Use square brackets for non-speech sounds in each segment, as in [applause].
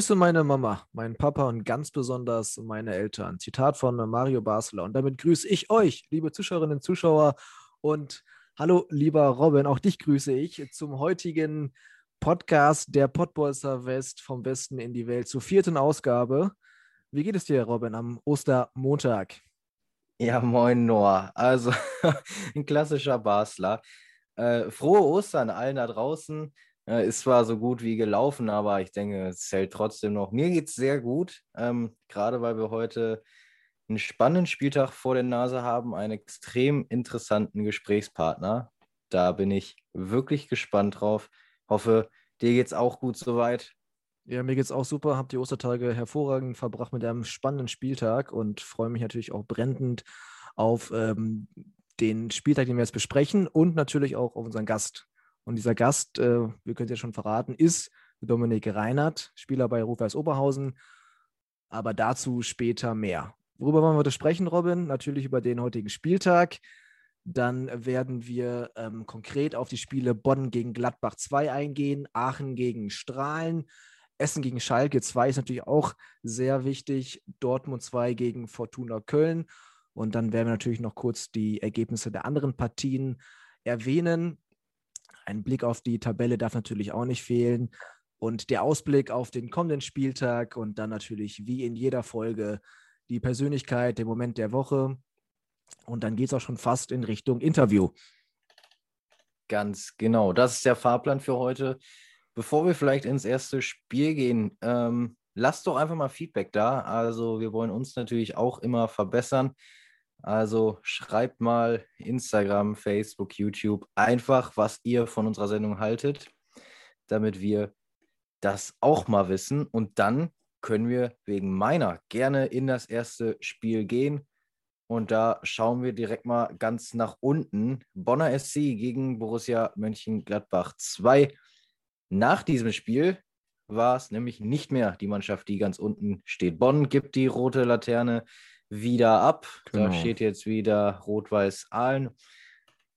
Grüße meine Mama, meinen Papa und ganz besonders meine Eltern. Zitat von Mario Basler. Und damit grüße ich euch, liebe Zuschauerinnen und Zuschauer. Und hallo, lieber Robin, auch dich grüße ich zum heutigen Podcast der Pottbolzer West vom Westen in die Welt zur vierten Ausgabe. Wie geht es dir, Robin, am Ostermontag? Ja, moin Noah. Also [laughs] ein klassischer Basler. Äh, frohe Ostern allen da draußen. Äh, ist zwar so gut wie gelaufen, aber ich denke, es zählt trotzdem noch. Mir geht es sehr gut, ähm, gerade weil wir heute einen spannenden Spieltag vor der Nase haben, einen extrem interessanten Gesprächspartner. Da bin ich wirklich gespannt drauf. Hoffe, dir geht es auch gut soweit. Ja, mir geht es auch super. Habe die Ostertage hervorragend verbracht mit einem spannenden Spieltag und freue mich natürlich auch brennend auf ähm, den Spieltag, den wir jetzt besprechen und natürlich auch auf unseren Gast. Und dieser Gast, äh, wir können es ja schon verraten, ist Dominik Reinhardt, Spieler bei Rufers Oberhausen. Aber dazu später mehr. Worüber wollen wir heute sprechen, Robin? Natürlich über den heutigen Spieltag. Dann werden wir ähm, konkret auf die Spiele Bonn gegen Gladbach 2 eingehen, Aachen gegen Strahlen, Essen gegen Schalke 2 ist natürlich auch sehr wichtig, Dortmund 2 gegen Fortuna Köln. Und dann werden wir natürlich noch kurz die Ergebnisse der anderen Partien erwähnen. Ein Blick auf die Tabelle darf natürlich auch nicht fehlen. Und der Ausblick auf den kommenden Spieltag und dann natürlich wie in jeder Folge die Persönlichkeit, der Moment der Woche. Und dann geht es auch schon fast in Richtung Interview. Ganz genau. Das ist der Fahrplan für heute. Bevor wir vielleicht ins erste Spiel gehen, ähm, lasst doch einfach mal Feedback da. Also wir wollen uns natürlich auch immer verbessern. Also schreibt mal Instagram, Facebook, YouTube einfach, was ihr von unserer Sendung haltet, damit wir das auch mal wissen. Und dann können wir wegen meiner gerne in das erste Spiel gehen. Und da schauen wir direkt mal ganz nach unten. Bonner SC gegen Borussia Mönchengladbach 2. Nach diesem Spiel war es nämlich nicht mehr die Mannschaft, die ganz unten steht. Bonn gibt die rote Laterne wieder ab. Genau. Da steht jetzt wieder Rot-Weiß Aalen.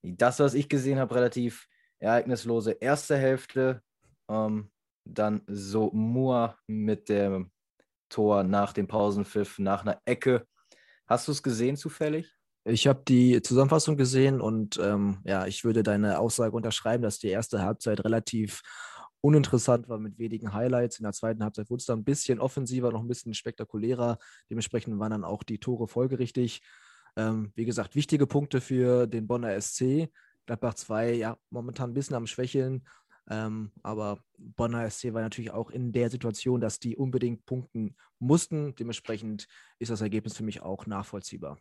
Das, was ich gesehen habe, relativ ereignislose erste Hälfte. Ähm, dann so Moore mit dem Tor nach dem Pausenpfiff, nach einer Ecke. Hast du es gesehen zufällig? Ich habe die Zusammenfassung gesehen und ähm, ja, ich würde deine Aussage unterschreiben, dass die erste Halbzeit relativ uninteressant war mit wenigen Highlights. In der zweiten Halbzeit wurde es dann ein bisschen offensiver, noch ein bisschen spektakulärer. Dementsprechend waren dann auch die Tore folgerichtig. Ähm, wie gesagt, wichtige Punkte für den Bonner SC. Gladbach 2, ja, momentan ein bisschen am Schwächeln. Ähm, aber Bonner SC war natürlich auch in der Situation, dass die unbedingt punkten mussten. Dementsprechend ist das Ergebnis für mich auch nachvollziehbar.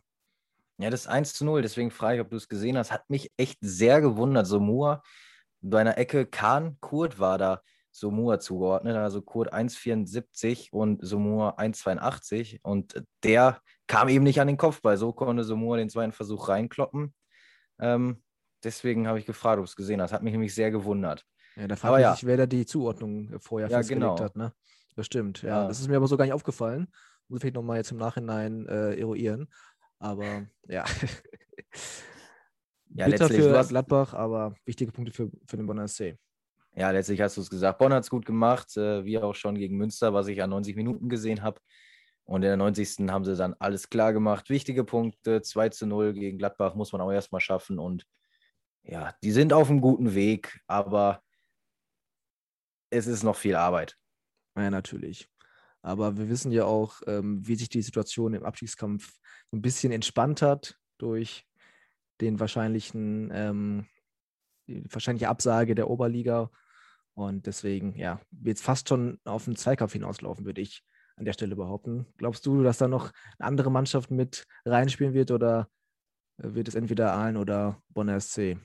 Ja, das 1 zu 0, deswegen frage ich, ob du es gesehen hast, hat mich echt sehr gewundert. So Moore bei einer Ecke Kahn, Kurt war da Somua zugeordnet, also Kurt 1,74 und Somua 1,82 und der kam eben nicht an den Kopfball. So konnte Somua den zweiten Versuch reinkloppen. Ähm, deswegen habe ich gefragt, ob du es gesehen hast. Hat mich nämlich sehr gewundert. Ja, da frage ich ja. wer da die Zuordnung vorher ja, festgelegt genau. hat. Ne? Das stimmt, ja. ja. Das ist mir aber so gar nicht aufgefallen. Muss ich vielleicht nochmal jetzt im Nachhinein äh, eruieren. Aber ja. [laughs] [laughs] Ja, Bitter letztlich, für Gladbach, aber wichtige Punkte für, für den Bonner SC. Ja, letztlich hast du es gesagt. Bonn hat es gut gemacht, äh, wie auch schon gegen Münster, was ich an 90 Minuten gesehen habe. Und in der 90. haben sie dann alles klar gemacht. Wichtige Punkte, 2 zu 0 gegen Gladbach muss man auch erstmal schaffen. Und ja, die sind auf einem guten Weg, aber es ist noch viel Arbeit. Ja, natürlich. Aber wir wissen ja auch, ähm, wie sich die Situation im Abstiegskampf ein bisschen entspannt hat durch den wahrscheinlichen, ähm, die wahrscheinliche Absage der Oberliga. Und deswegen, ja, wird es fast schon auf einen Zweikampf hinauslaufen, würde ich an der Stelle behaupten. Glaubst du, dass da noch eine andere Mannschaft mit reinspielen wird oder wird es entweder Aalen oder Bonner SC?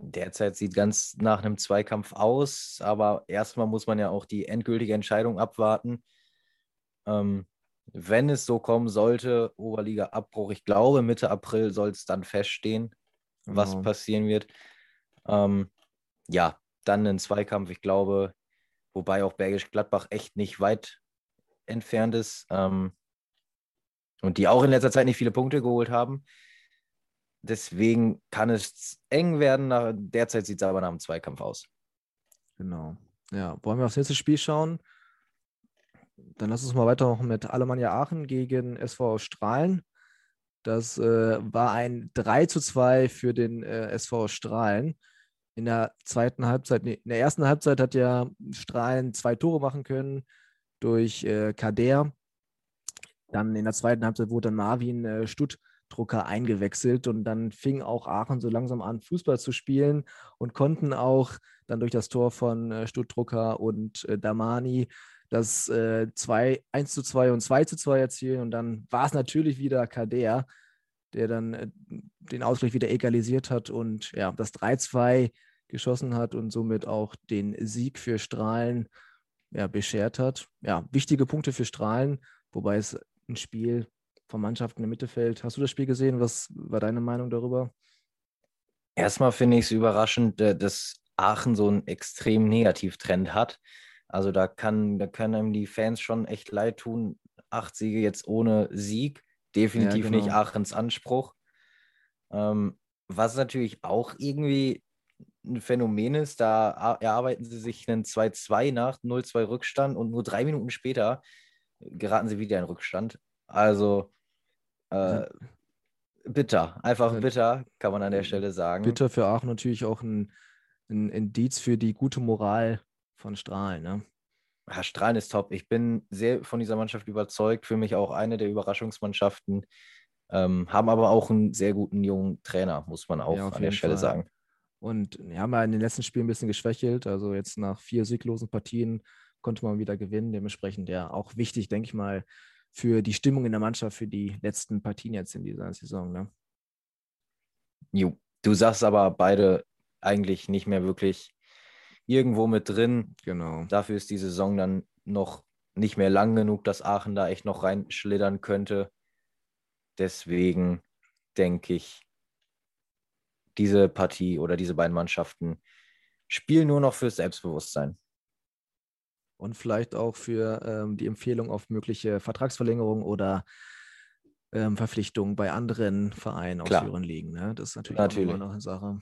Derzeit sieht ganz nach einem Zweikampf aus, aber erstmal muss man ja auch die endgültige Entscheidung abwarten. Ähm, wenn es so kommen sollte, Oberliga-Abbruch, ich glaube, Mitte April soll es dann feststehen, genau. was passieren wird. Ähm, ja, dann ein Zweikampf, ich glaube, wobei auch Bergisch Gladbach echt nicht weit entfernt ist ähm, und die auch in letzter Zeit nicht viele Punkte geholt haben. Deswegen kann es eng werden. Nach, derzeit sieht es aber nach einem Zweikampf aus. Genau. Ja, wollen wir aufs nächste Spiel schauen? Dann lass uns mal weitermachen mit Alemannia Aachen gegen SV Strahlen. Das äh, war ein 3 zu 2 für den äh, SV Strahlen. In der zweiten Halbzeit, nee, in der ersten Halbzeit hat ja Strahlen zwei Tore machen können durch äh, Kader. Dann in der zweiten Halbzeit wurde dann Marvin äh, Stutt Drucker eingewechselt und dann fing auch Aachen so langsam an, Fußball zu spielen und konnten auch dann durch das Tor von äh, Stuttdrucker und äh, Damani das äh, 2, 1 zu 2 und 2 zu 2 erzielen und dann war es natürlich wieder Kader, der dann äh, den Ausgleich wieder egalisiert hat und ja, das 3-2 geschossen hat und somit auch den Sieg für Strahlen ja, beschert hat. Ja, wichtige Punkte für Strahlen, wobei es ein Spiel von Mannschaften im Mittelfeld. Hast du das Spiel gesehen? Was war deine Meinung darüber? Erstmal finde ich es überraschend, äh, dass Aachen so einen extrem Negativtrend hat. Also da kann, da können einem die Fans schon echt leid tun. Acht Siege jetzt ohne Sieg. Definitiv ja, genau. nicht Aachens Anspruch. Ähm, was natürlich auch irgendwie ein Phänomen ist, da erarbeiten sie sich einen 2-2 nach 0-2 Rückstand und nur drei Minuten später geraten sie wieder in Rückstand. Also äh, bitter, einfach bitter, kann man an der Stelle sagen. Bitter für Aachen natürlich auch ein, ein Indiz für die gute Moral von Strahlen. Ne? Ja, Strahlen ist top. Ich bin sehr von dieser Mannschaft überzeugt. Für mich auch eine der Überraschungsmannschaften. Ähm, haben aber auch einen sehr guten jungen Trainer, muss man auch ja, an der Stelle Fall. sagen. Und wir haben ja in den letzten Spielen ein bisschen geschwächelt. Also jetzt nach vier sieglosen Partien konnte man wieder gewinnen. Dementsprechend ja auch wichtig, denke ich mal, für die Stimmung in der Mannschaft für die letzten Partien jetzt in dieser Saison. Ne? Jo, du sagst aber beide eigentlich nicht mehr wirklich irgendwo mit drin. Genau. Dafür ist die Saison dann noch nicht mehr lang genug, dass Aachen da echt noch reinschlittern könnte. Deswegen denke ich, diese Partie oder diese beiden Mannschaften spielen nur noch fürs Selbstbewusstsein und vielleicht auch für ähm, die Empfehlung auf mögliche Vertragsverlängerung oder ähm, Verpflichtungen bei anderen Vereinen aus höheren Ligen. Ne? Das ist natürlich, natürlich. auch noch eine Sache.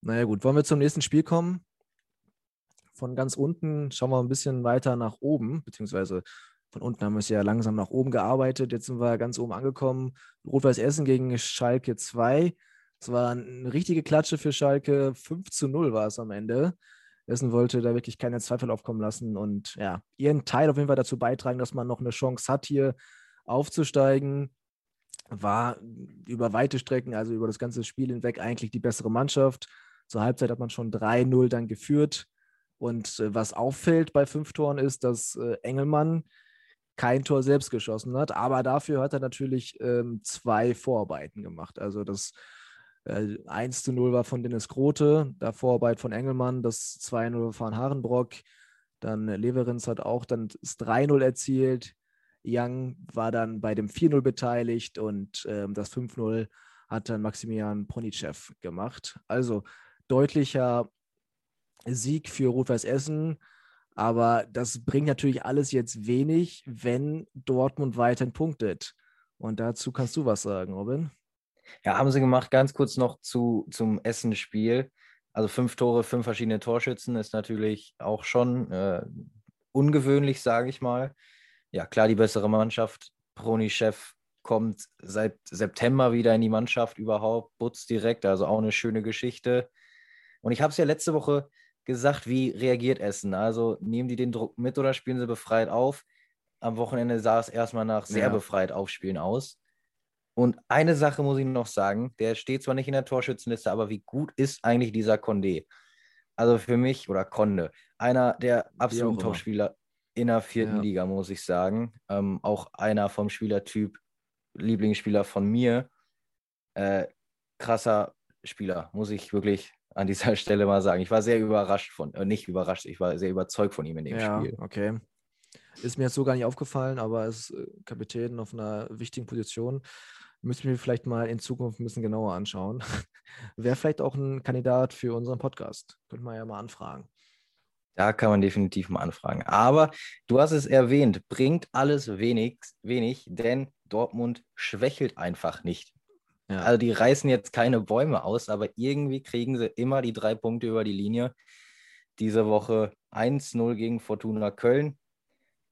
Naja gut, wollen wir zum nächsten Spiel kommen? Von ganz unten schauen wir ein bisschen weiter nach oben, beziehungsweise von unten haben wir es ja langsam nach oben gearbeitet. Jetzt sind wir ganz oben angekommen. Rot-Weiß Essen gegen Schalke 2. Es war eine richtige Klatsche für Schalke. 5 zu 0 war es am Ende. Essen wollte da wirklich keine Zweifel aufkommen lassen und ja, ihren Teil auf jeden Fall dazu beitragen, dass man noch eine Chance hat, hier aufzusteigen. War über weite Strecken, also über das ganze Spiel hinweg, eigentlich die bessere Mannschaft. Zur Halbzeit hat man schon 3-0 dann geführt. Und äh, was auffällt bei fünf Toren ist, dass äh, Engelmann kein Tor selbst geschossen hat, aber dafür hat er natürlich ähm, zwei Vorarbeiten gemacht. Also das 1 äh, zu 0 war von Dennis Grote, da Vorarbeit von Engelmann, das 2-0 von Harenbrock. Dann Leverins hat auch dann das 3-0 erzielt. Young war dann bei dem 4-0 beteiligt und ähm, das 5-0 hat dann Maximilian Ponichev gemacht. Also deutlicher Sieg für Rot-Weiß Essen. Aber das bringt natürlich alles jetzt wenig, wenn Dortmund weiterhin punktet. Und dazu kannst du was sagen, Robin. Ja, haben sie gemacht. Ganz kurz noch zu, zum Essen-Spiel. Also fünf Tore, fünf verschiedene Torschützen ist natürlich auch schon äh, ungewöhnlich, sage ich mal. Ja, klar, die bessere Mannschaft. Proni-Chef kommt seit September wieder in die Mannschaft überhaupt. Butz direkt, also auch eine schöne Geschichte. Und ich habe es ja letzte Woche gesagt, wie reagiert Essen? Also nehmen die den Druck mit oder spielen sie befreit auf? Am Wochenende sah es erstmal nach sehr ja. befreit aufspielen aus. Und eine Sache muss ich noch sagen, der steht zwar nicht in der Torschützenliste, aber wie gut ist eigentlich dieser Condé? Also für mich, oder Conde, einer der absoluten Topspieler in der vierten ja. Liga, muss ich sagen. Ähm, auch einer vom Spielertyp, Lieblingsspieler von mir. Äh, krasser Spieler, muss ich wirklich an dieser [laughs] Stelle mal sagen. Ich war sehr überrascht von, äh, nicht überrascht, ich war sehr überzeugt von ihm in dem ja, Spiel. Okay. Ist mir jetzt so gar nicht aufgefallen, aber er ist äh, Kapitän auf einer wichtigen Position. Müssen wir vielleicht mal in Zukunft ein bisschen genauer anschauen. [laughs] Wäre vielleicht auch ein Kandidat für unseren Podcast. Könnte man ja mal anfragen. Da kann man definitiv mal anfragen. Aber du hast es erwähnt, bringt alles wenig, wenig denn Dortmund schwächelt einfach nicht. Ja. Also die reißen jetzt keine Bäume aus, aber irgendwie kriegen sie immer die drei Punkte über die Linie. Diese Woche 1-0 gegen Fortuna Köln.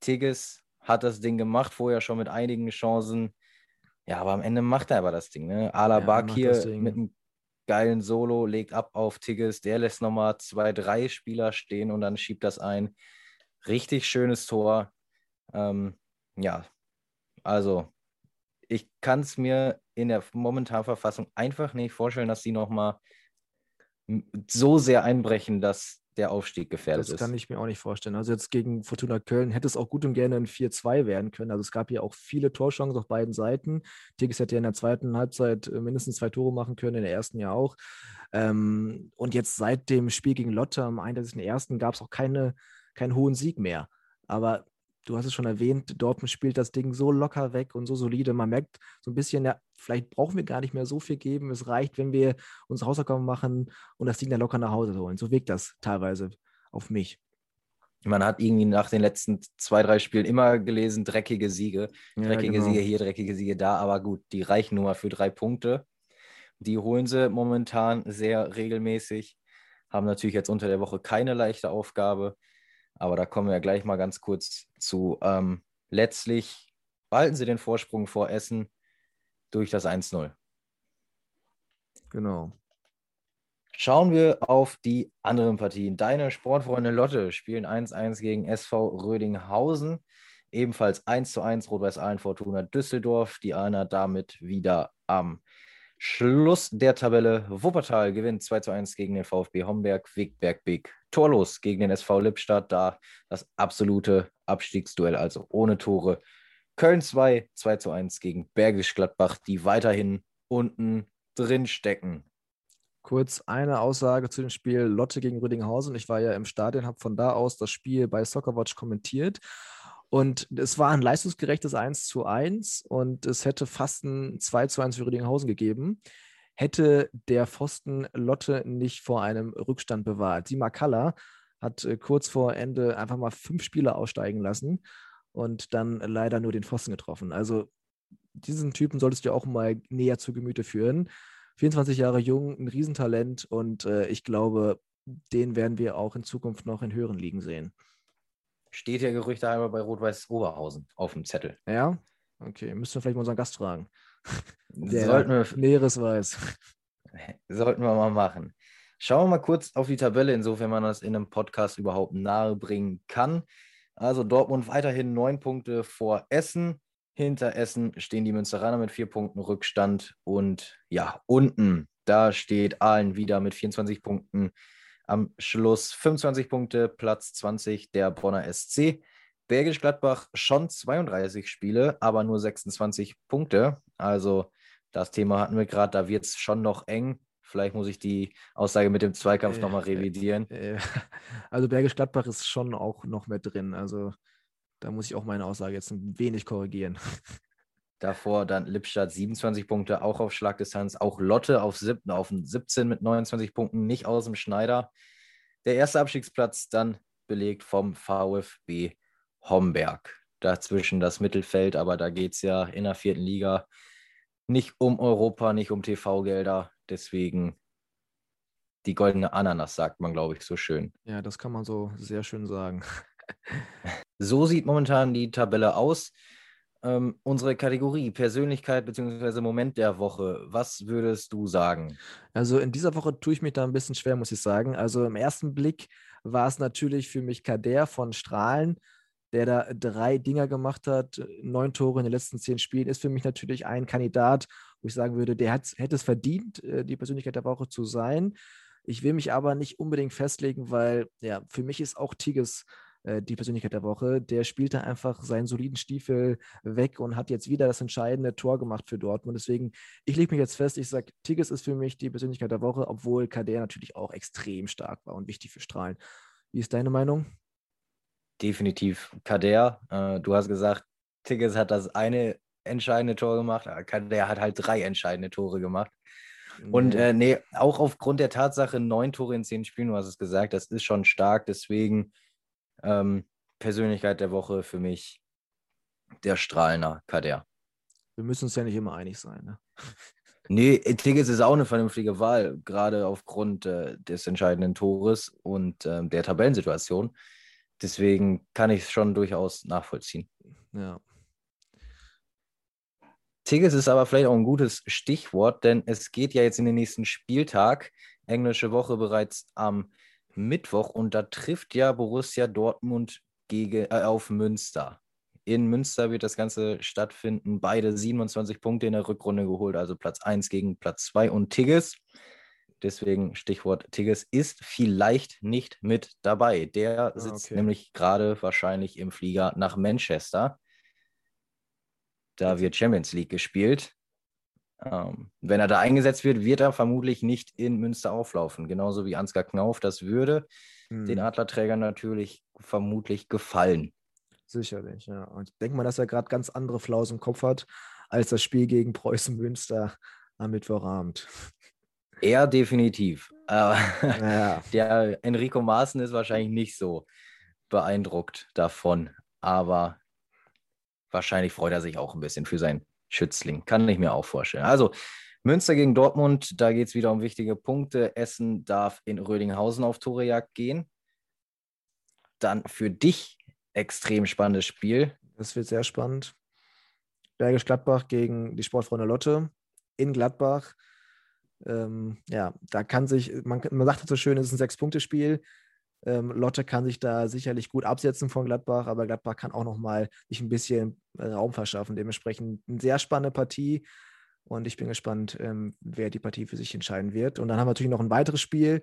Tigges hat das Ding gemacht, vorher schon mit einigen Chancen. Ja, aber am Ende macht er aber das Ding. Ne? Alabak ja, hier mit einem geilen Solo, legt ab auf Tigges, der lässt nochmal zwei, drei Spieler stehen und dann schiebt das ein. Richtig schönes Tor. Ähm, ja, also ich kann es mir in der momentanen Verfassung einfach nicht vorstellen, dass sie nochmal so sehr einbrechen, dass der Aufstieg gefährdet ist. Das kann ich mir auch nicht vorstellen. Also jetzt gegen Fortuna Köln hätte es auch gut und gerne ein 4-2 werden können. Also es gab hier auch viele Torchancen auf beiden Seiten. Tigges hätte ja in der zweiten Halbzeit äh, mindestens zwei Tore machen können, in der ersten ja auch. Ähm, und jetzt seit dem Spiel gegen Lotte am 31.01. gab es auch keine, keinen hohen Sieg mehr. Aber du hast es schon erwähnt, Dortmund spielt das Ding so locker weg und so solide. Man merkt so ein bisschen, ja, vielleicht brauchen wir gar nicht mehr so viel geben. Es reicht, wenn wir unsere Hausaufgaben machen und das Ding dann locker nach Hause holen. So wirkt das teilweise auf mich. Man hat irgendwie nach den letzten zwei, drei Spielen immer gelesen, dreckige Siege. Dreckige ja, genau. Siege hier, dreckige Siege da. Aber gut, die reichen nur mal für drei Punkte. Die holen sie momentan sehr regelmäßig. Haben natürlich jetzt unter der Woche keine leichte Aufgabe. Aber da kommen wir ja gleich mal ganz kurz zu. Ähm, letztlich behalten sie den Vorsprung vor Essen durch das 1-0. Genau. Schauen wir auf die anderen Partien. Deine Sportfreunde Lotte spielen 1-1 gegen SV Rödinghausen. Ebenfalls 1-1 Rot-Weiß Aalen Fortuna Düsseldorf. Die Ahner damit wieder am Schluss der Tabelle. Wuppertal gewinnt 2 zu 1 gegen den VfB Homberg. Wegberg Big torlos gegen den SV Lippstadt. Da das absolute Abstiegsduell, also ohne Tore. Köln 2, 2 zu 1 gegen Bergisch Gladbach, die weiterhin unten drin stecken. Kurz eine Aussage zu dem Spiel Lotte gegen Rüdinghausen. Ich war ja im Stadion, habe von da aus das Spiel bei Soccerwatch kommentiert und es war ein leistungsgerechtes 1 zu 1 und es hätte fast ein 2 zu 1 für Rüdinghausen gegeben, hätte der Pfosten Lotte nicht vor einem Rückstand bewahrt. Sima Kalla hat äh, kurz vor Ende einfach mal fünf Spieler aussteigen lassen und dann leider nur den Pfosten getroffen. Also diesen Typen solltest du auch mal näher zu Gemüte führen. 24 Jahre jung, ein Riesentalent und äh, ich glaube, den werden wir auch in Zukunft noch in höheren Ligen sehen steht ja Gerüchte einmal bei Rot-Weiß Oberhausen auf dem Zettel. Ja? Okay, müssen wir vielleicht mal unseren Gast fragen. [laughs] Der sollten wir, Näheres weiß. [laughs] Sollten wir mal machen. Schauen wir mal kurz auf die Tabelle, insofern man das in einem Podcast überhaupt nahe bringen kann. Also Dortmund weiterhin neun Punkte vor Essen. Hinter Essen stehen die Münsteraner mit vier Punkten Rückstand. Und ja, unten, da steht Aalen wieder mit 24 Punkten am Schluss 25 Punkte, Platz 20 der Bonner SC. Bergisch Gladbach schon 32 Spiele, aber nur 26 Punkte. Also das Thema hatten wir gerade, da wird es schon noch eng. Vielleicht muss ich die Aussage mit dem Zweikampf äh, nochmal revidieren. Äh, äh, [laughs] also Bergisch Gladbach ist schon auch noch mehr drin. Also da muss ich auch meine Aussage jetzt ein wenig korrigieren. [laughs] Davor dann Lippstadt 27 Punkte, auch auf Schlagdistanz. Auch Lotte auf, sieb, auf 17 mit 29 Punkten, nicht aus dem Schneider. Der erste Abstiegsplatz dann belegt vom VfB Homberg. Dazwischen das Mittelfeld, aber da geht es ja in der vierten Liga nicht um Europa, nicht um TV-Gelder. Deswegen die goldene Ananas, sagt man, glaube ich, so schön. Ja, das kann man so sehr schön sagen. [laughs] [laughs] so sieht momentan die Tabelle aus ähm, unsere Kategorie Persönlichkeit bzw. Moment der Woche. Was würdest du sagen? Also in dieser Woche tue ich mich da ein bisschen schwer, muss ich sagen. Also im ersten Blick war es natürlich für mich Kader von Strahlen, der da drei Dinger gemacht hat, neun Tore in den letzten zehn Spielen, ist für mich natürlich ein Kandidat, wo ich sagen würde, der hat, hätte es verdient, äh, die Persönlichkeit der Woche zu sein. Ich will mich aber nicht unbedingt festlegen, weil ja, für mich ist auch Tigges die Persönlichkeit der Woche. Der spielte einfach seinen soliden Stiefel weg und hat jetzt wieder das entscheidende Tor gemacht für Dortmund. Deswegen, ich lege mich jetzt fest, ich sage, Tigges ist für mich die Persönlichkeit der Woche, obwohl Kader natürlich auch extrem stark war und wichtig für Strahlen. Wie ist deine Meinung? Definitiv Kader. Äh, du hast gesagt, Tigges hat das eine entscheidende Tor gemacht. Kader hat halt drei entscheidende Tore gemacht. Und äh, nee, auch aufgrund der Tatsache, neun Tore in zehn Spielen, du hast es gesagt, das ist schon stark. Deswegen ähm, Persönlichkeit der Woche für mich der strahlender Kader. Wir müssen uns ja nicht immer einig sein. Ne? Nee, Tigges ist auch eine vernünftige Wahl, gerade aufgrund äh, des entscheidenden Tores und äh, der Tabellensituation. Deswegen kann ich es schon durchaus nachvollziehen. Ja. Tigges ist aber vielleicht auch ein gutes Stichwort, denn es geht ja jetzt in den nächsten Spieltag, englische Woche bereits am Mittwoch und da trifft ja Borussia Dortmund gegen, äh, auf Münster. In Münster wird das Ganze stattfinden. Beide 27 Punkte in der Rückrunde geholt, also Platz 1 gegen Platz 2 und Tigges. Deswegen Stichwort Tigges ist vielleicht nicht mit dabei. Der ah, sitzt okay. nämlich gerade wahrscheinlich im Flieger nach Manchester. Da wird Champions League gespielt. Ähm, wenn er da eingesetzt wird, wird er vermutlich nicht in Münster auflaufen. Genauso wie Ansgar Knauf. Das würde hm. den Adlerträgern natürlich vermutlich gefallen. Sicherlich, ja. Und ich denke mal, dass er gerade ganz andere Flaus im Kopf hat, als das Spiel gegen Preußen Münster am Mittwochabend. Er definitiv. Aber ja. [laughs] der Enrico Maaßen ist wahrscheinlich nicht so beeindruckt davon. Aber wahrscheinlich freut er sich auch ein bisschen für seinen Schützling. Kann ich mir auch vorstellen. Also Münster gegen Dortmund, da geht es wieder um wichtige Punkte. Essen darf in Rödinghausen auf Torejagd gehen. Dann für dich extrem spannendes Spiel. Das wird sehr spannend. Bergisch Gladbach gegen die Sportfreunde Lotte in Gladbach. Ähm, ja, da kann sich, man, man sagt so schön, es ist ein Sechs-Punkte-Spiel. Ähm, Lotte kann sich da sicherlich gut absetzen von Gladbach, aber Gladbach kann auch nochmal sich ein bisschen Raum verschaffen. Dementsprechend eine sehr spannende Partie und ich bin gespannt, ähm, wer die Partie für sich entscheiden wird. Und dann haben wir natürlich noch ein weiteres Spiel,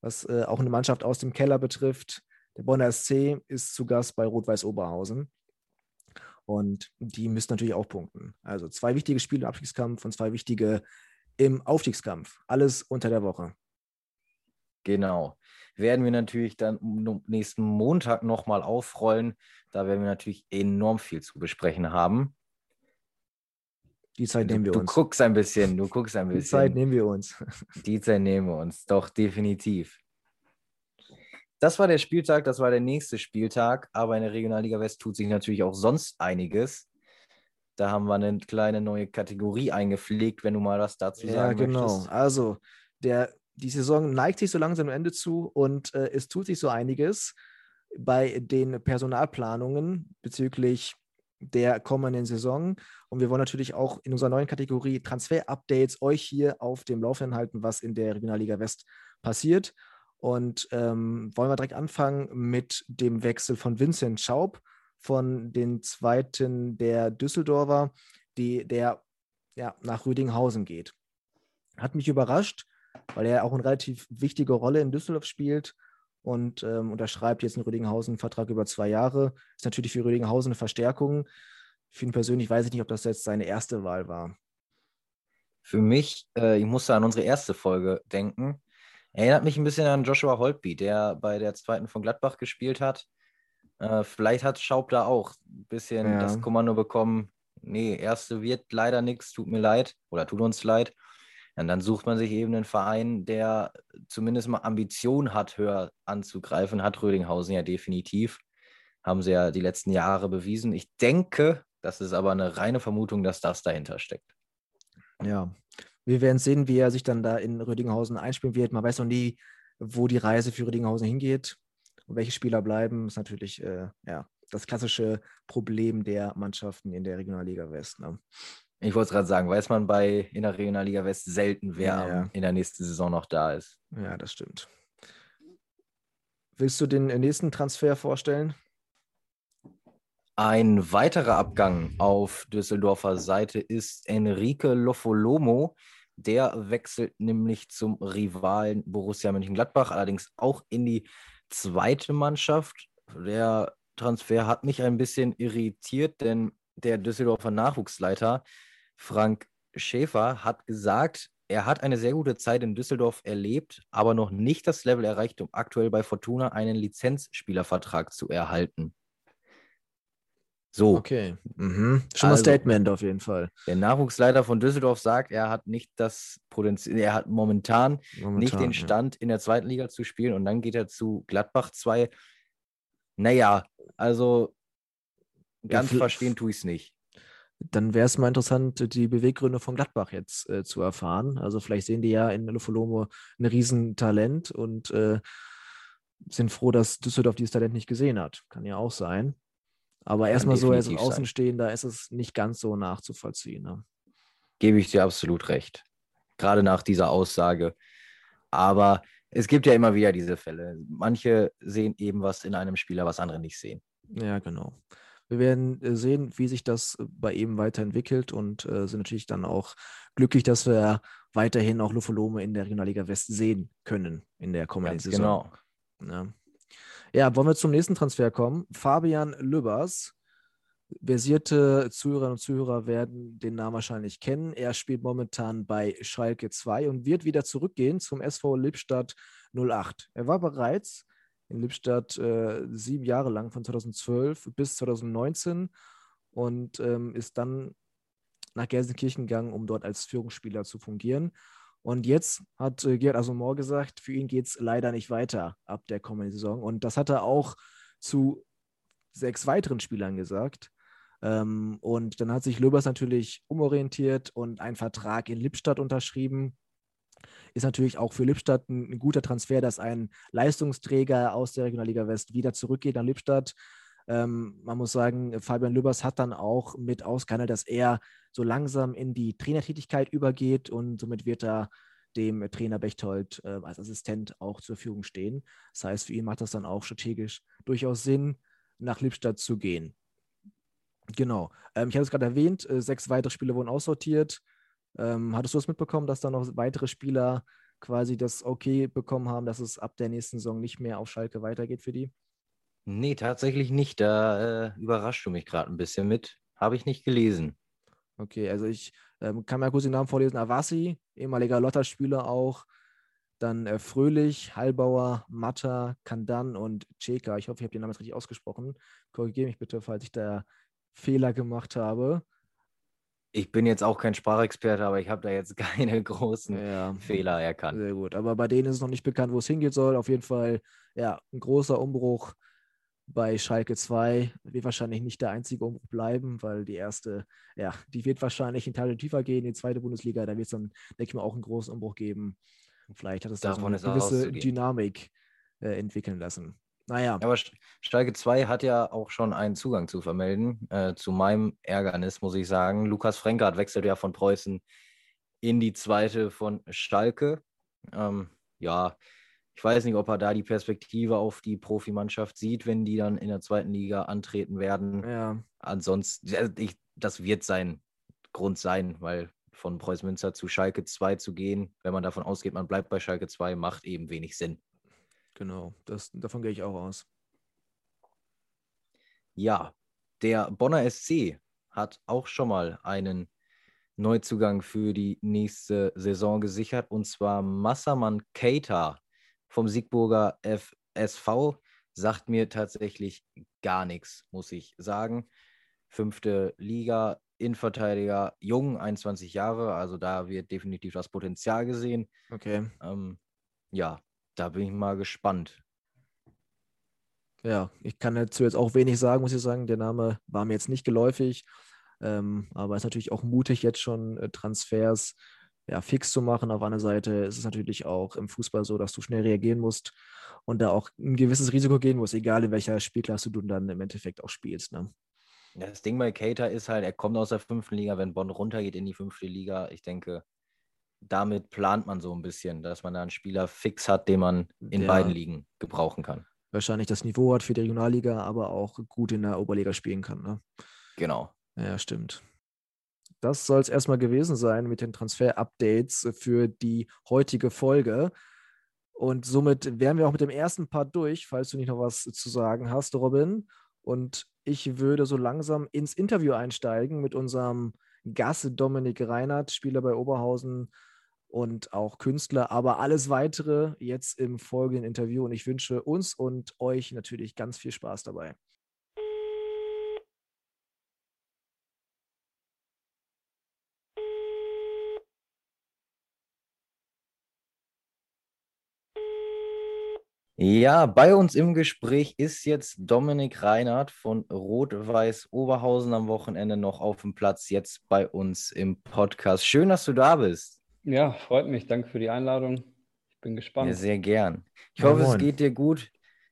was äh, auch eine Mannschaft aus dem Keller betrifft. Der Bonner SC ist zu Gast bei Rot-Weiß Oberhausen. Und die müssen natürlich auch punkten. Also zwei wichtige Spiele im Abstiegskampf und zwei wichtige im Aufstiegskampf. Alles unter der Woche. Genau werden wir natürlich dann nächsten Montag nochmal aufrollen. Da werden wir natürlich enorm viel zu besprechen haben. Die Zeit nehmen wir du, uns. Du guckst ein bisschen, du guckst ein bisschen. Die Zeit nehmen wir uns. [laughs] Die Zeit nehmen wir uns, doch definitiv. Das war der Spieltag, das war der nächste Spieltag, aber in der Regionalliga West tut sich natürlich auch sonst einiges. Da haben wir eine kleine neue Kategorie eingepflegt, wenn du mal was dazu ja, sagen genau. möchtest. Ja, genau. Also, der die Saison neigt sich so langsam am Ende zu und äh, es tut sich so einiges bei den Personalplanungen bezüglich der kommenden Saison. Und wir wollen natürlich auch in unserer neuen Kategorie Transfer-Updates euch hier auf dem Laufenden halten, was in der Regionalliga West passiert. Und ähm, wollen wir direkt anfangen mit dem Wechsel von Vincent Schaub von den zweiten der Düsseldorfer, die, der ja, nach Rüdinghausen geht. Hat mich überrascht, weil er auch eine relativ wichtige Rolle in Düsseldorf spielt und ähm, unterschreibt jetzt in Rödinghausen einen Vertrag über zwei Jahre. Ist natürlich für Rödinghausen eine Verstärkung. Für ihn persönlich weiß ich nicht, ob das jetzt seine erste Wahl war. Für mich, äh, ich musste an unsere erste Folge denken. Erinnert mich ein bisschen an Joshua Holtby, der bei der zweiten von Gladbach gespielt hat. Äh, vielleicht hat Schaub da auch ein bisschen ja. das Kommando bekommen. Nee, erste wird leider nichts, tut mir leid oder tut uns leid. Und dann sucht man sich eben einen Verein, der zumindest mal Ambition hat, höher anzugreifen. Hat Rödinghausen ja definitiv. Haben sie ja die letzten Jahre bewiesen. Ich denke, das ist aber eine reine Vermutung, dass das dahinter steckt. Ja, wir werden sehen, wie er sich dann da in Rödinghausen einspielen wird. Man weiß noch nie, wo die Reise für Rödinghausen hingeht und welche Spieler bleiben. Ist natürlich äh, ja, das klassische Problem der Mannschaften in der Regionalliga West. Ne? Ich wollte es gerade sagen, weiß man bei in der Regionalliga West selten, wer ja, ja. in der nächsten Saison noch da ist. Ja, das stimmt. Willst du den nächsten Transfer vorstellen? Ein weiterer Abgang auf Düsseldorfer Seite ist Enrique Lofolomo. Der wechselt nämlich zum Rivalen Borussia Mönchengladbach, allerdings auch in die zweite Mannschaft. der Transfer hat mich ein bisschen irritiert, denn der Düsseldorfer Nachwuchsleiter Frank Schäfer hat gesagt, er hat eine sehr gute Zeit in Düsseldorf erlebt, aber noch nicht das Level erreicht, um aktuell bei Fortuna einen Lizenzspielervertrag zu erhalten. So. Okay. Mhm. Schon also, mal Statement auf jeden Fall. Der Nachwuchsleiter von Düsseldorf sagt, er hat nicht das Potenzial, er hat momentan, momentan nicht den Stand, ja. in der zweiten Liga zu spielen und dann geht er zu Gladbach 2. Naja, also ganz ja, verstehen tue ich es nicht. Dann wäre es mal interessant, die Beweggründe von Gladbach jetzt äh, zu erfahren. Also vielleicht sehen die ja in Lufolomo ein Riesentalent und äh, sind froh, dass Düsseldorf dieses Talent nicht gesehen hat. Kann ja auch sein. Aber erstmal so als Außenstehender ist es nicht ganz so nachzuvollziehen. Ne? Gebe ich dir absolut recht. Gerade nach dieser Aussage. Aber es gibt ja immer wieder diese Fälle. Manche sehen eben was in einem Spieler, was andere nicht sehen. Ja, genau. Wir werden äh, sehen, wie sich das äh, bei ihm weiterentwickelt und äh, sind natürlich dann auch glücklich, dass wir weiterhin auch Lufolome in der Regionalliga West sehen können in der kommenden Saison. Genau. Ja. ja, wollen wir zum nächsten Transfer kommen? Fabian Lübbers. Versierte Zuhörerinnen und Zuhörer werden den Namen wahrscheinlich kennen. Er spielt momentan bei Schalke 2 und wird wieder zurückgehen zum SV Lippstadt 08. Er war bereits in Lippstadt äh, sieben Jahre lang, von 2012 bis 2019 und ähm, ist dann nach Gelsenkirchen gegangen, um dort als Führungsspieler zu fungieren. Und jetzt hat äh, Gerhard Asomor gesagt, für ihn geht es leider nicht weiter ab der kommenden Saison. Und das hat er auch zu sechs weiteren Spielern gesagt. Ähm, und dann hat sich Löbers natürlich umorientiert und einen Vertrag in Lippstadt unterschrieben ist natürlich auch für Lippstadt ein, ein, guter Transfer, dass ein Leistungsträger aus der Regionalliga West wieder zurückgeht nach Lippstadt. Ähm, man muss sagen, Fabian Lübbers hat dann auch mit ausgehandelt, dass er so langsam in die Trainertätigkeit übergeht und somit wird er dem Trainer Bechtold äh, als Assistent auch zur Verfügung stehen. Das heißt, für ihn macht das dann auch strategisch durchaus Sinn, nach Lippstadt zu gehen. Genau. Ähm, ich habe es gerade erwähnt, äh, sechs weitere Spiele wurden aussortiert. Ähm, hattest du das mitbekommen, dass da noch weitere Spieler quasi das Okay bekommen haben, dass es ab der nächsten Saison nicht mehr auf Schalke weitergeht für die? Nee, tatsächlich nicht. Da äh, überraschst du mich gerade ein bisschen mit. Habe ich nicht gelesen. Okay, also ich ähm, kann mal kurz den Namen vorlesen. Avassi, ehemaliger Lotter-Spieler auch. Dann äh, Fröhlich, Hallbauer, Matta, Kandan und Cheka. Ich hoffe, ich habe den Namen jetzt richtig ausgesprochen. Korrigiere mich bitte, falls ich da Fehler gemacht habe ich bin jetzt auch kein Sprachexperte, aber ich habe da jetzt [laughs] keine großen ja, Fehler erkannt. Sehr gut. Aber bei denen ist es noch nicht bekannt, wo es hingehen soll. Auf jeden Fall, ja, ein großer Umbruch bei Schalke 2. Wird wahrscheinlich nicht der einzige Umbruch bleiben, weil die erste, ja, die wird wahrscheinlich in Teile tiefer gehen, die zweite Bundesliga. Da wird es dann, denke ich mal, auch einen großen Umbruch geben. Vielleicht hat es da so eine gewisse Dynamik äh, entwickeln lassen. Naja. Aber Schalke 2 hat ja auch schon einen Zugang zu vermelden. Äh, zu meinem Ärgernis muss ich sagen. Lukas Frenkert wechselt ja von Preußen in die zweite von Schalke. Ähm, ja, ich weiß nicht, ob er da die Perspektive auf die Profimannschaft sieht, wenn die dann in der zweiten Liga antreten werden. Ja. Ansonsten, ich, das wird sein Grund sein, weil von Preußen Münster zu Schalke 2 zu gehen, wenn man davon ausgeht, man bleibt bei Schalke 2, macht eben wenig Sinn. Genau, das, davon gehe ich auch aus. Ja, der Bonner SC hat auch schon mal einen Neuzugang für die nächste Saison gesichert und zwar Massaman Keita vom Siegburger FSV. Sagt mir tatsächlich gar nichts, muss ich sagen. Fünfte Liga, Innenverteidiger, jung, 21 Jahre, also da wird definitiv das Potenzial gesehen. Okay. Ähm, ja, da bin ich mal gespannt. Ja, ich kann dazu jetzt auch wenig sagen, muss ich sagen. Der Name war mir jetzt nicht geläufig. Ähm, aber es ist natürlich auch mutig, jetzt schon äh, Transfers ja, fix zu machen. Auf einer Seite ist es natürlich auch im Fußball so, dass du schnell reagieren musst und da auch ein gewisses Risiko gehen musst, egal in welcher Spielklasse du dann im Endeffekt auch spielst. Ne? Das Ding bei Cater ist halt, er kommt aus der fünften Liga, wenn Bonn runtergeht in die fünfte Liga. Ich denke, damit plant man so ein bisschen, dass man da einen Spieler fix hat, den man in ja. beiden Ligen gebrauchen kann. Wahrscheinlich das Niveau hat für die Regionalliga, aber auch gut in der Oberliga spielen kann. Ne? Genau. Ja, stimmt. Das soll es erstmal gewesen sein mit den Transfer-Updates für die heutige Folge. Und somit wären wir auch mit dem ersten Part durch, falls du nicht noch was zu sagen hast, Robin. Und ich würde so langsam ins Interview einsteigen mit unserem Gast Dominik Reinhardt, Spieler bei Oberhausen und auch Künstler, aber alles weitere jetzt im folgenden Interview. Und ich wünsche uns und euch natürlich ganz viel Spaß dabei. Ja, bei uns im Gespräch ist jetzt Dominik Reinhardt von Rot-Weiß Oberhausen am Wochenende noch auf dem Platz, jetzt bei uns im Podcast. Schön, dass du da bist. Ja, freut mich. Danke für die Einladung. Ich bin gespannt. Ja, sehr gern. Ich ja, hoffe, moin. es geht dir gut.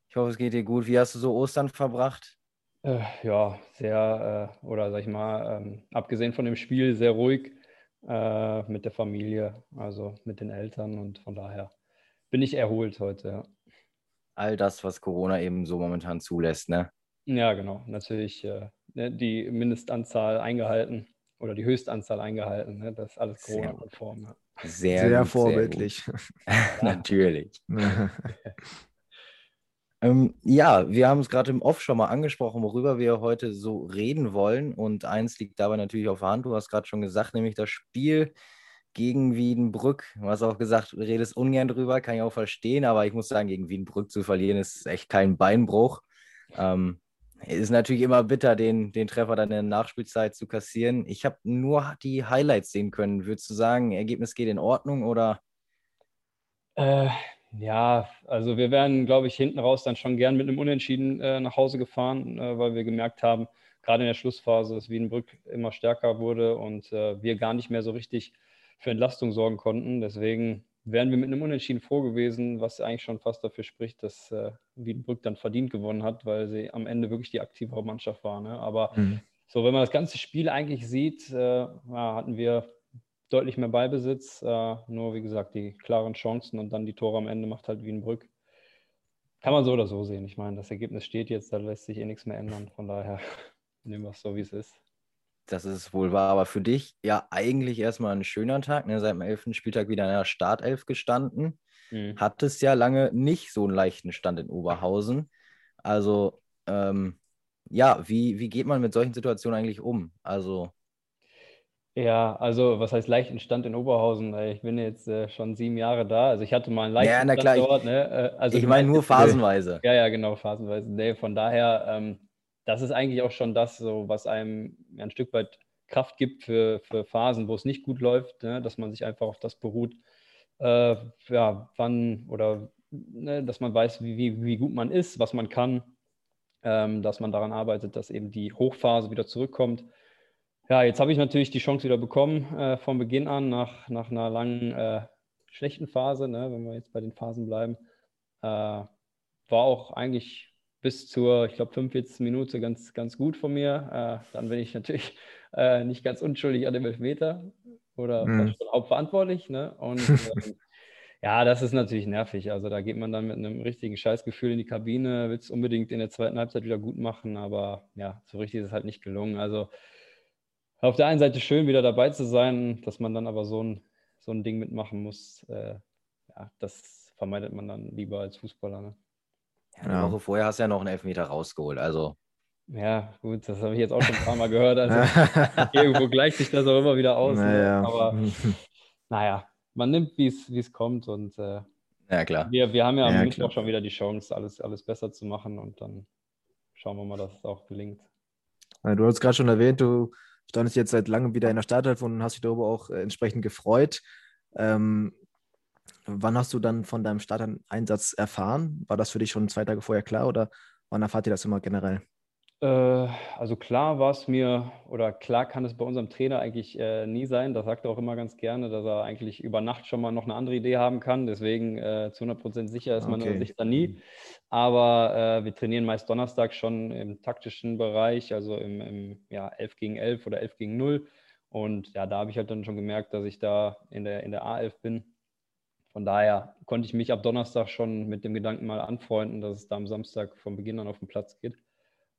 Ich hoffe, es geht dir gut. Wie hast du so Ostern verbracht? Äh, ja, sehr, äh, oder sag ich mal, ähm, abgesehen von dem Spiel, sehr ruhig äh, mit der Familie, also mit den Eltern und von daher bin ich erholt heute, ja all das, was Corona eben so momentan zulässt, ne? Ja, genau. Natürlich äh, ne, die Mindestanzahl eingehalten oder die Höchstanzahl eingehalten. Ne? Das ist alles Corona-konform. Ja. Sehr, sehr gut, vorbildlich. [laughs] Sehr Natürlich. [laughs] ähm, ja, wir haben es gerade im Off schon mal angesprochen, worüber wir heute so reden wollen. Und eins liegt dabei natürlich auf der Hand. Du hast gerade schon gesagt, nämlich das Spiel gegen Wiedenbrück. Du hast auch gesagt, du redest ungern drüber, kann ich auch verstehen, aber ich muss sagen, gegen Wiedenbrück zu verlieren ist echt kein Beinbruch. Ähm, ist natürlich immer bitter, den, den Treffer dann in der Nachspielzeit zu kassieren. Ich habe nur die Highlights sehen können. Würdest du sagen, Ergebnis geht in Ordnung oder? Äh, ja, also wir wären, glaube ich, hinten raus dann schon gern mit einem Unentschieden äh, nach Hause gefahren, äh, weil wir gemerkt haben, gerade in der Schlussphase, dass Wiedenbrück immer stärker wurde und äh, wir gar nicht mehr so richtig für Entlastung sorgen konnten. Deswegen wären wir mit einem Unentschieden froh gewesen, was eigentlich schon fast dafür spricht, dass äh, Wiedenbrück dann verdient gewonnen hat, weil sie am Ende wirklich die aktivere Mannschaft war. Ne? Aber mhm. so, wenn man das ganze Spiel eigentlich sieht, äh, ja, hatten wir deutlich mehr Ballbesitz, äh, nur wie gesagt die klaren Chancen und dann die Tore am Ende macht halt Wiedenbrück. Kann man so oder so sehen. Ich meine, das Ergebnis steht jetzt, da lässt sich eh nichts mehr ändern. Von daher [laughs] nehmen wir es so, wie es ist. Das ist wohl wahr, aber für dich ja eigentlich erstmal ein schöner Tag. Ne? Seit dem 11. Spieltag wieder in der Startelf gestanden. Mhm. Hattest ja lange nicht so einen leichten Stand in Oberhausen. Also, ähm, ja, wie, wie geht man mit solchen Situationen eigentlich um? Also. Ja, also was heißt leichten Stand in Oberhausen? Ich bin jetzt äh, schon sieben Jahre da. Also ich hatte mal einen leichten ja, na klar, Stand dort. Ne? Äh, also ich meine nur phasenweise. Ja, ja, genau, phasenweise. Nee, von daher, ähm, das ist eigentlich auch schon das, so, was einem ein Stück weit Kraft gibt für, für Phasen, wo es nicht gut läuft, ne? dass man sich einfach auf das beruht, äh, ja, wann oder ne, dass man weiß, wie, wie, wie gut man ist, was man kann, ähm, dass man daran arbeitet, dass eben die Hochphase wieder zurückkommt. Ja, jetzt habe ich natürlich die Chance wieder bekommen äh, von Beginn an, nach, nach einer langen äh, schlechten Phase, ne, wenn wir jetzt bei den Phasen bleiben. Äh, war auch eigentlich bis zur, ich glaube, 45. Minute ganz, ganz gut von mir. Äh, dann bin ich natürlich [laughs] äh, nicht ganz unschuldig an dem Elfmeter oder mhm. schon hauptverantwortlich. Ne? Und [laughs] ähm, ja, das ist natürlich nervig. Also da geht man dann mit einem richtigen Scheißgefühl in die Kabine, will es unbedingt in der zweiten Halbzeit wieder gut machen, aber ja, so richtig ist es halt nicht gelungen. Also auf der einen Seite schön, wieder dabei zu sein, dass man dann aber so ein, so ein Ding mitmachen muss. Äh, ja, das vermeidet man dann lieber als Fußballer. Ne? Ja, eine ja. Woche vorher hast du ja noch einen Elfmeter rausgeholt. Also. Ja, gut, das habe ich jetzt auch schon ein paar Mal gehört. Also [laughs] irgendwo gleicht sich das auch immer wieder aus. Ne? Naja. Ne? Aber naja, man nimmt, wie es kommt. Und äh, ja, klar. Wir, wir haben ja am ja, Mittwoch schon wieder die Chance, alles, alles besser zu machen. Und dann schauen wir mal, dass es auch gelingt. Du hast gerade schon erwähnt, du standest jetzt seit langem wieder in der Startelf und hast dich darüber auch äh, entsprechend gefreut. Ähm, Wann hast du dann von deinem Starteinsatz erfahren? War das für dich schon zwei Tage vorher klar oder wann erfahrt ihr das immer generell? Äh, also klar war es mir, oder klar kann es bei unserem Trainer eigentlich äh, nie sein. Das sagt er auch immer ganz gerne, dass er eigentlich über Nacht schon mal noch eine andere Idee haben kann. Deswegen äh, zu 100 Prozent sicher ist man okay. sich da nie. Aber äh, wir trainieren meist Donnerstag schon im taktischen Bereich, also im, im ja, 11 gegen 11 oder 11 gegen 0. Und ja, da habe ich halt dann schon gemerkt, dass ich da in der, in der A11 bin von daher konnte ich mich ab Donnerstag schon mit dem Gedanken mal anfreunden, dass es da am Samstag von Beginn an auf den Platz geht.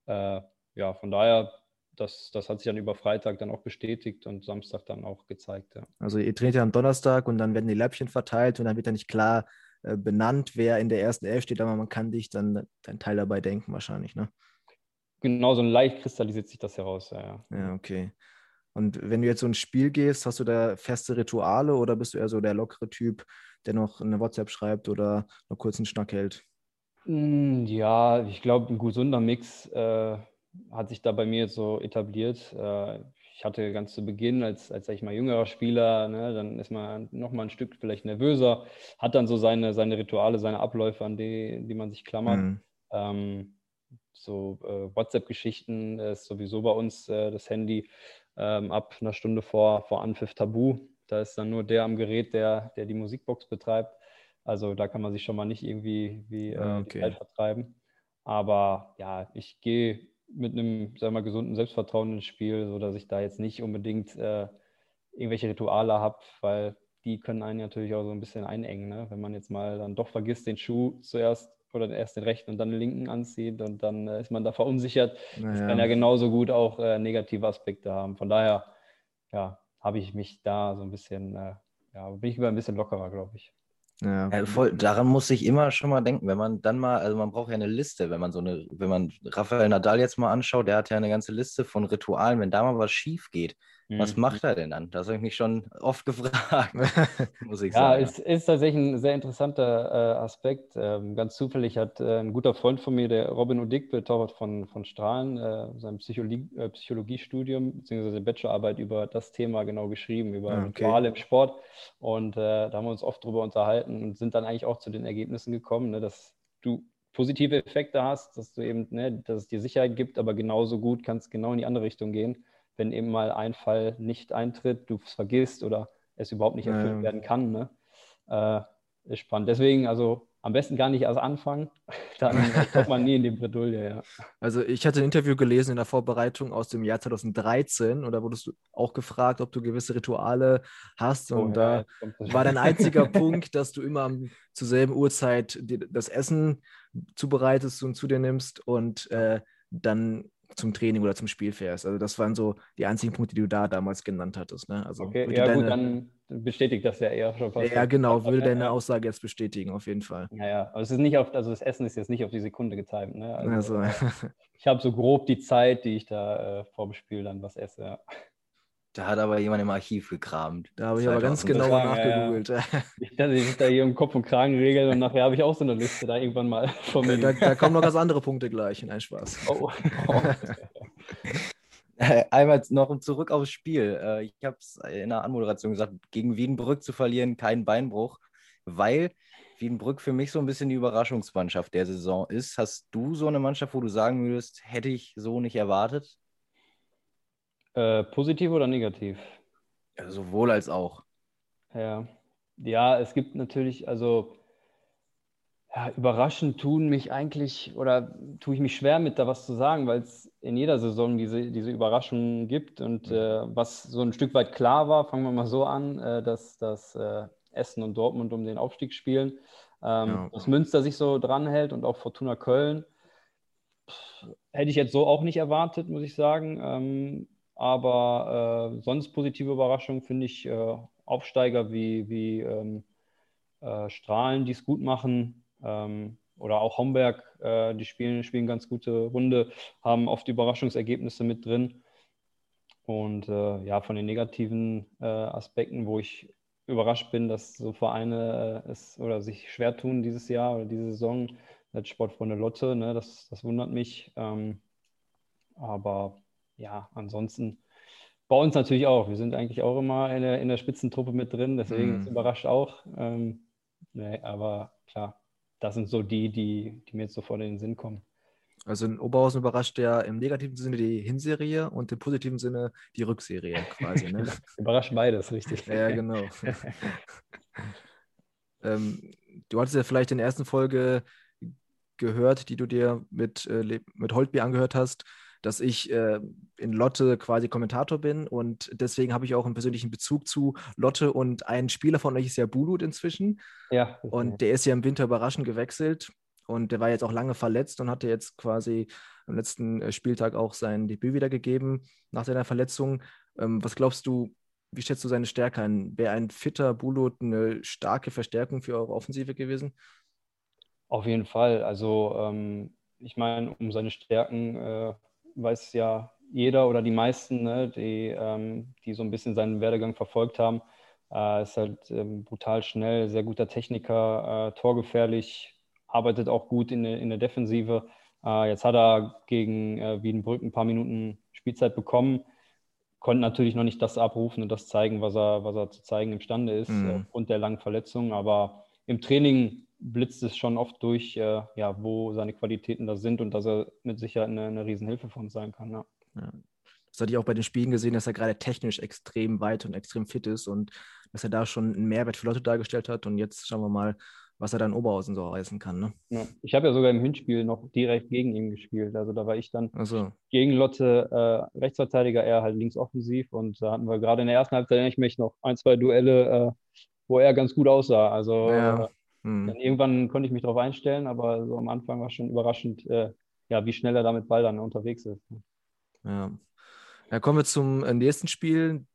Äh, ja, von daher, das, das hat sich dann über Freitag dann auch bestätigt und Samstag dann auch gezeigt. Ja. Also ihr trainiert ja am Donnerstag und dann werden die Läppchen verteilt und dann wird ja nicht klar, äh, benannt, wer in der ersten Elf steht, aber man kann dich dann deinen Teil dabei denken, wahrscheinlich, ne? Genau, so leicht kristallisiert sich das heraus, ja, ja. Ja, okay. Und wenn du jetzt so ein Spiel gehst, hast du da feste Rituale oder bist du eher so der lockere Typ, der noch eine WhatsApp schreibt oder noch kurz einen Schnack hält? Hm, ja, ich glaube, ein gesunder Mix äh, hat sich da bei mir so etabliert. Äh, ich hatte ganz zu Beginn, als, als ich mal, jüngerer Spieler, ne, dann ist man noch mal ein Stück vielleicht nervöser, hat dann so seine, seine Rituale, seine Abläufe, an die, die man sich klammert. Mhm. Ähm, so äh, WhatsApp-Geschichten ist sowieso bei uns äh, das Handy ähm, ab einer Stunde vor, vor Anpfiff tabu. Da ist dann nur der am Gerät, der, der die Musikbox betreibt. Also da kann man sich schon mal nicht irgendwie wie, äh, ah, okay. Zeit vertreiben. Aber ja, ich gehe mit einem, sagen wir mal, gesunden Selbstvertrauen ins Spiel, sodass ich da jetzt nicht unbedingt äh, irgendwelche Rituale habe, weil die können einen natürlich auch so ein bisschen einengen. Ne? Wenn man jetzt mal dann doch vergisst, den Schuh zuerst oder erst den rechten und dann den linken anzieht und dann äh, ist man da [laughs] verunsichert. Naja. Das kann ja genauso gut auch äh, negative Aspekte haben. Von daher, ja, habe ich mich da so ein bisschen, äh, ja, bin ich immer ein bisschen lockerer, glaube ich. Ja. ja. voll, daran muss ich immer schon mal denken, wenn man dann mal, also man braucht ja eine Liste, wenn man so eine, wenn man Rafael Nadal jetzt mal anschaut, der hat ja eine ganze Liste von Ritualen, wenn da mal was schief geht, was mhm. macht er denn dann? Das habe ich mich schon oft [laughs] gefragt, muss ich ja, sagen. Ja, es ist tatsächlich ein sehr interessanter äh, Aspekt. Ähm, ganz zufällig hat äh, ein guter Freund von mir, der Robin Udick, Torwart von, von Strahlen, äh, sein Psychologie, äh, Psychologiestudium bzw. Bachelorarbeit über das Thema genau geschrieben, über ah, okay. Rituale im Sport. Und äh, da haben wir uns oft drüber unterhalten und sind dann eigentlich auch zu den Ergebnissen gekommen, ne, dass du positive Effekte hast, dass du eben, ne, dass es dir Sicherheit gibt, aber genauso gut kannst genau in die andere Richtung gehen wenn eben mal ein Fall nicht eintritt, du es vergisst oder es überhaupt nicht erfüllt ja. werden kann. Ne? Äh, ist spannend. Deswegen, also am besten gar nicht erst anfangen, [laughs] dann [laughs] kommt man nie in die Bredouille, ja. Also ich hatte ein Interview gelesen in der Vorbereitung aus dem Jahr 2013 und da wurdest du auch gefragt, ob du gewisse Rituale hast und oh, da ja, war dein einziger [laughs] Punkt, dass du immer zur selben Uhrzeit das Essen zubereitest und zu dir nimmst und äh, dann zum Training oder zum Spiel fährst. Also das waren so die einzigen Punkte, die du da damals genannt hattest. Ne? Also okay, ja deine, gut, dann bestätigt das ja eher schon fast. Ja, genau, [laughs] würde deine ja. Aussage jetzt bestätigen, auf jeden Fall. Ja, ja, aber es ist nicht auf, also das Essen ist jetzt nicht auf die Sekunde getimt. Ne? Also, also. ich habe so grob die Zeit, die ich da äh, vor dem Spiel dann was esse. Ja. Da hat aber jemand im Archiv gekramt. Da habe ich aber ganz genau nachgegoogelt. Ja, ja. Nicht, dass ich da hier im Kopf und Kragen regel und nachher habe ich auch so eine Liste da irgendwann mal [laughs] von mir. Da, da, kommen noch ganz andere Punkte gleich. Nein, Spaß. Oh. oh. [laughs] Einmal noch zurück aufs Spiel. Äh, ich habe es in der Anmoderation gesagt, gegen Wiedenbrück zu verlieren, kein Beinbruch, weil Wiedenbrück für mich so ein bisschen die Überraschungsmannschaft der Saison ist. Hast du so eine Mannschaft, wo du sagen würdest, hätte ich so nicht erwartet? Äh, positiv oder negativ? Ja, sowohl als auch. Ja. ja, es gibt natürlich, also ja, überraschend tun mich eigentlich oder tue ich mich schwer mit da was zu sagen, weil es in jeder Saison diese, diese Überraschungen gibt und äh, was so ein Stück weit klar war, fangen wir mal so an, äh, dass, dass äh, Essen und Dortmund um den Aufstieg spielen, ähm, ja. dass Münster sich so dranhält und auch Fortuna Köln. Pff, hätte ich jetzt so auch nicht erwartet, muss ich sagen. Ähm, aber äh, sonst positive Überraschungen finde ich äh, Aufsteiger wie, wie ähm, äh, Strahlen, die es gut machen. Ähm, oder auch Homberg, äh, die spielen, spielen ganz gute Runde, haben oft Überraschungsergebnisse mit drin. Und äh, ja, von den negativen äh, Aspekten, wo ich überrascht bin, dass so Vereine es oder sich schwer tun dieses Jahr oder diese Saison, als Sportfreunde Lotte, ne, das, das wundert mich. Ähm, aber ja, ansonsten bei uns natürlich auch. Wir sind eigentlich auch immer in der, in der Spitzentruppe mit drin, deswegen mhm. überrascht auch. Ähm, nee, aber klar, das sind so die, die, die mir jetzt sofort in den Sinn kommen. Also in Oberhausen überrascht ja im negativen Sinne die Hinserie und im positiven Sinne die Rückserie quasi. Ne? [laughs] überrascht beides, richtig. Ja, genau. [laughs] ähm, du hattest ja vielleicht in der ersten Folge gehört, die du dir mit, äh, mit Holtby angehört hast dass ich äh, in Lotte quasi Kommentator bin und deswegen habe ich auch einen persönlichen Bezug zu Lotte und ein Spieler von euch ist ja Bulut inzwischen. Ja. Und der ist ja im Winter überraschend gewechselt und der war jetzt auch lange verletzt und hatte jetzt quasi am letzten äh, Spieltag auch sein Debüt wieder gegeben nach seiner Verletzung. Ähm, was glaubst du, wie schätzt du seine Stärke ein? Wäre ein fitter Bulut eine starke Verstärkung für eure Offensive gewesen? Auf jeden Fall. Also ähm, ich meine, um seine Stärken äh, weiß ja jeder oder die meisten, ne, die, ähm, die so ein bisschen seinen Werdegang verfolgt haben. Äh, ist halt ähm, brutal schnell, sehr guter Techniker, äh, torgefährlich, arbeitet auch gut in, in der Defensive. Äh, jetzt hat er gegen äh, Wiedenbrück ein paar Minuten Spielzeit bekommen, konnte natürlich noch nicht das abrufen und das zeigen, was er, was er zu zeigen imstande ist, mhm. aufgrund der langen Verletzung. Aber im Training blitzt es schon oft durch, äh, ja, wo seine Qualitäten da sind und dass er mit Sicherheit eine, eine Riesenhilfe für uns sein kann. Ja. ja. Das hatte ich auch bei den Spielen gesehen, dass er gerade technisch extrem weit und extrem fit ist und dass er da schon einen Mehrwert für Leute dargestellt hat. Und jetzt schauen wir mal, was er dann Oberhausen so reißen kann. Ne? Ja. Ich habe ja sogar im Hinspiel noch direkt gegen ihn gespielt. Also da war ich dann so. gegen Lotte äh, Rechtsverteidiger, er halt links offensiv. Und da hatten wir gerade in der ersten Halbzeit, ich mich noch ein, zwei Duelle, äh, wo er ganz gut aussah. Also ja. Äh, hm. irgendwann konnte ich mich darauf einstellen, aber so am Anfang war schon überraschend, äh, ja, wie schnell er da mit Ball dann unterwegs ist. Ja. Dann kommen wir zum äh, nächsten Spiel.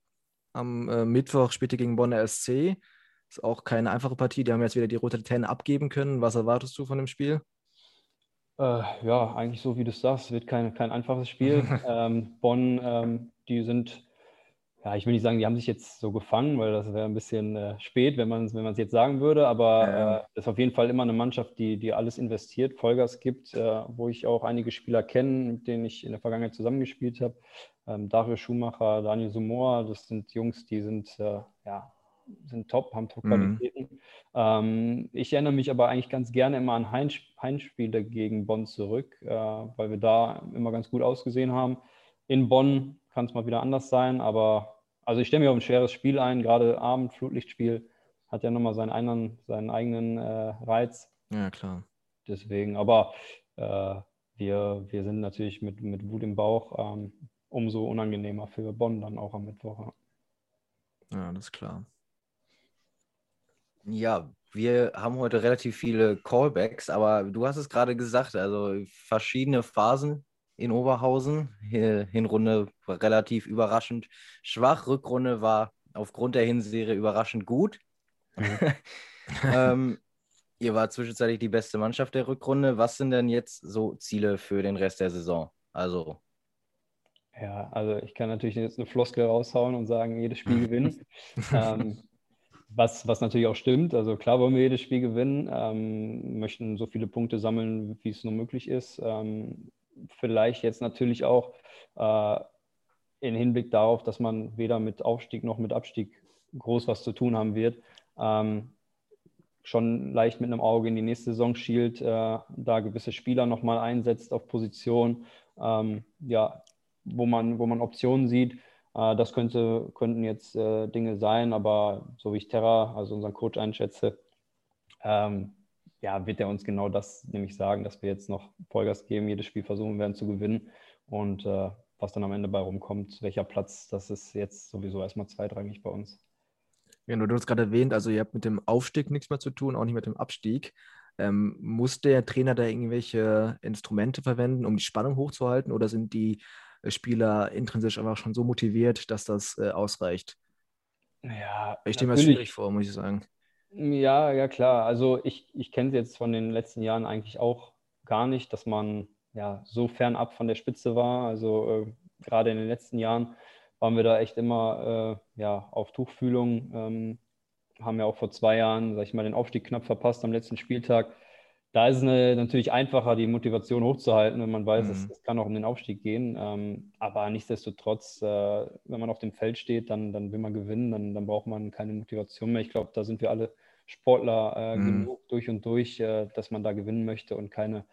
Am äh, Mittwoch spielt ihr gegen Bonner SC. Ist auch keine einfache Partie. Die haben jetzt wieder die rote Laterne abgeben können. Was erwartest du von dem Spiel? Äh, ja, eigentlich so wie du es sagst, wird kein, kein einfaches Spiel. [laughs] ähm, Bonn, ähm, die sind, ja, ich will nicht sagen, die haben sich jetzt so gefangen, weil das wäre ein bisschen äh, spät, wenn man es wenn jetzt sagen würde, aber ja. äh, ist auf jeden Fall immer eine Mannschaft, die, die alles investiert, Vollgas gibt, äh, wo ich auch einige Spieler kenne, mit denen ich in der Vergangenheit zusammengespielt habe ähm, Dario Schumacher, Daniel Sumoa, das sind Jungs, die sind, äh, ja, sind top, haben Top-Qualitäten. Mhm. Ähm, ich erinnere mich aber eigentlich ganz gerne immer an Heimspiele gegen Bonn zurück, äh, weil wir da immer ganz gut ausgesehen haben. In Bonn kann es mal wieder anders sein, aber also ich stelle mir auf ein schweres Spiel ein, gerade Abend, Flutlichtspiel hat ja nochmal seinen, einen, seinen eigenen äh, Reiz. Ja, klar. Deswegen, aber äh, wir, wir sind natürlich mit, mit Wut im Bauch. Ähm, umso unangenehmer für Bonn dann auch am Mittwoch. Ja, das ist klar. Ja, wir haben heute relativ viele Callbacks, aber du hast es gerade gesagt, also verschiedene Phasen in Oberhausen. Hinrunde relativ überraschend schwach, Rückrunde war aufgrund der Hinserie überraschend gut. Mhm. [laughs] [laughs] ähm, ihr war zwischenzeitlich die beste Mannschaft der Rückrunde. Was sind denn jetzt so Ziele für den Rest der Saison? Also ja, also ich kann natürlich jetzt eine Floskel raushauen und sagen, jedes Spiel [laughs] gewinnen. ähm, was, was natürlich auch stimmt. Also klar wollen wir jedes Spiel gewinnen, ähm, möchten so viele Punkte sammeln, wie es nur möglich ist. Ähm, vielleicht jetzt natürlich auch äh, in Hinblick darauf, dass man weder mit Aufstieg noch mit Abstieg groß was zu tun haben wird. Ähm, schon leicht mit einem Auge in die nächste Saison schielt, äh, da gewisse Spieler nochmal einsetzt auf Position. Ähm, ja, wo man, wo man Optionen sieht. Äh, das könnte, könnten jetzt äh, Dinge sein, aber so wie ich Terra, also unseren Coach einschätze, ähm, ja, wird er uns genau das nämlich sagen, dass wir jetzt noch Vollgas geben, jedes Spiel versuchen werden zu gewinnen und äh, was dann am Ende bei rumkommt, welcher Platz, das ist jetzt sowieso erstmal zweitrangig bei uns. Ja, du hast gerade erwähnt, also ihr habt mit dem Aufstieg nichts mehr zu tun, auch nicht mit dem Abstieg. Ähm, muss der Trainer da irgendwelche Instrumente verwenden, um die Spannung hochzuhalten oder sind die Spieler intrinsisch einfach schon so motiviert, dass das äh, ausreicht. Ja, ich stelle mir das schwierig vor, muss ich sagen. Ja, ja, klar. Also ich, ich kenne es jetzt von den letzten Jahren eigentlich auch gar nicht, dass man ja so fernab von der Spitze war. Also äh, gerade in den letzten Jahren waren wir da echt immer äh, ja, auf Tuchfühlung. Ähm, haben ja auch vor zwei Jahren, sag ich mal, den Aufstieg knapp verpasst am letzten Spieltag da ist es natürlich einfacher, die Motivation hochzuhalten, wenn man weiß, mhm. es, es, kann auch um den Aufstieg gehen. Ähm, aber nichtsdestotrotz, äh, wenn man auf dem Feld steht, dann, dann will man gewinnen, dann, dann braucht man keine Motivation mehr. Ich glaube, da sind wir alle Sportler äh, mhm. genug durch und durch, äh, dass man da gewinnen möchte und keine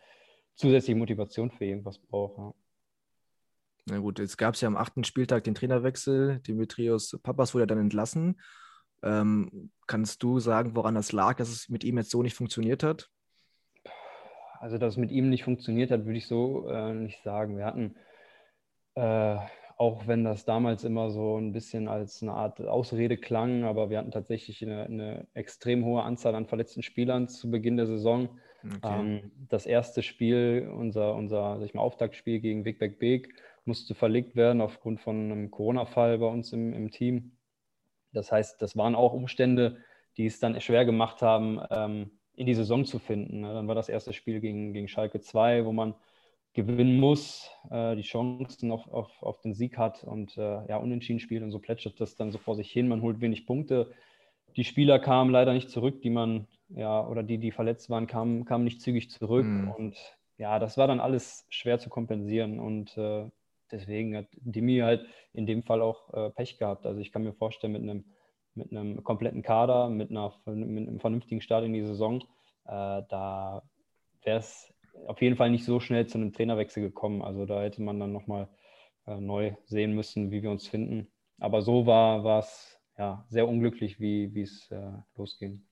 zusätzliche Motivation für irgendwas braucht. Ja. Na gut, jetzt gab es ja am achten Spieltag den Trainerwechsel. Dimitrios Papas wurde dann entlassen. Ähm, kannst du sagen, woran das lag, dass es mit ihm jetzt so nicht funktioniert hat? Also, dass es mit ihm nicht funktioniert hat, würde ich so äh, nicht sagen. Wir hatten, äh, auch wenn das damals immer so ein bisschen als eine Art Ausrede klang, aber wir hatten tatsächlich eine, eine extrem hohe Anzahl an verletzten Spielern zu Beginn der Saison. Okay. Ähm, das erste Spiel, unser, unser sag ich mal, Auftaktspiel gegen Wigbeck Beek, musste verlegt werden aufgrund von einem Corona-Fall bei uns im, im Team. Das heißt, das waren auch Umstände, die es dann schwer gemacht haben, ähm, in die Saison zu finden. Ne? Dann war das erste Spiel gegen, gegen Schalke 2, wo man gewinnen muss, äh, die Chancen auf, auf, auf den Sieg hat und äh, ja, unentschieden spielt und so plätschert das dann so vor sich hin. Man holt wenig Punkte. Die Spieler kamen leider nicht zurück, die man, ja, oder die, die verletzt waren, kamen, kamen nicht zügig zurück. Mhm. Und ja, das war dann alles schwer zu kompensieren. Und äh, deswegen hat Dimi halt in dem Fall auch äh, Pech gehabt. Also ich kann mir vorstellen, mit einem, mit einem kompletten Kader, mit, einer, mit einem vernünftigen Start in die Saison, äh, da wäre es auf jeden Fall nicht so schnell zu einem Trainerwechsel gekommen. Also da hätte man dann nochmal äh, neu sehen müssen, wie wir uns finden. Aber so war es ja, sehr unglücklich, wie es äh, losging.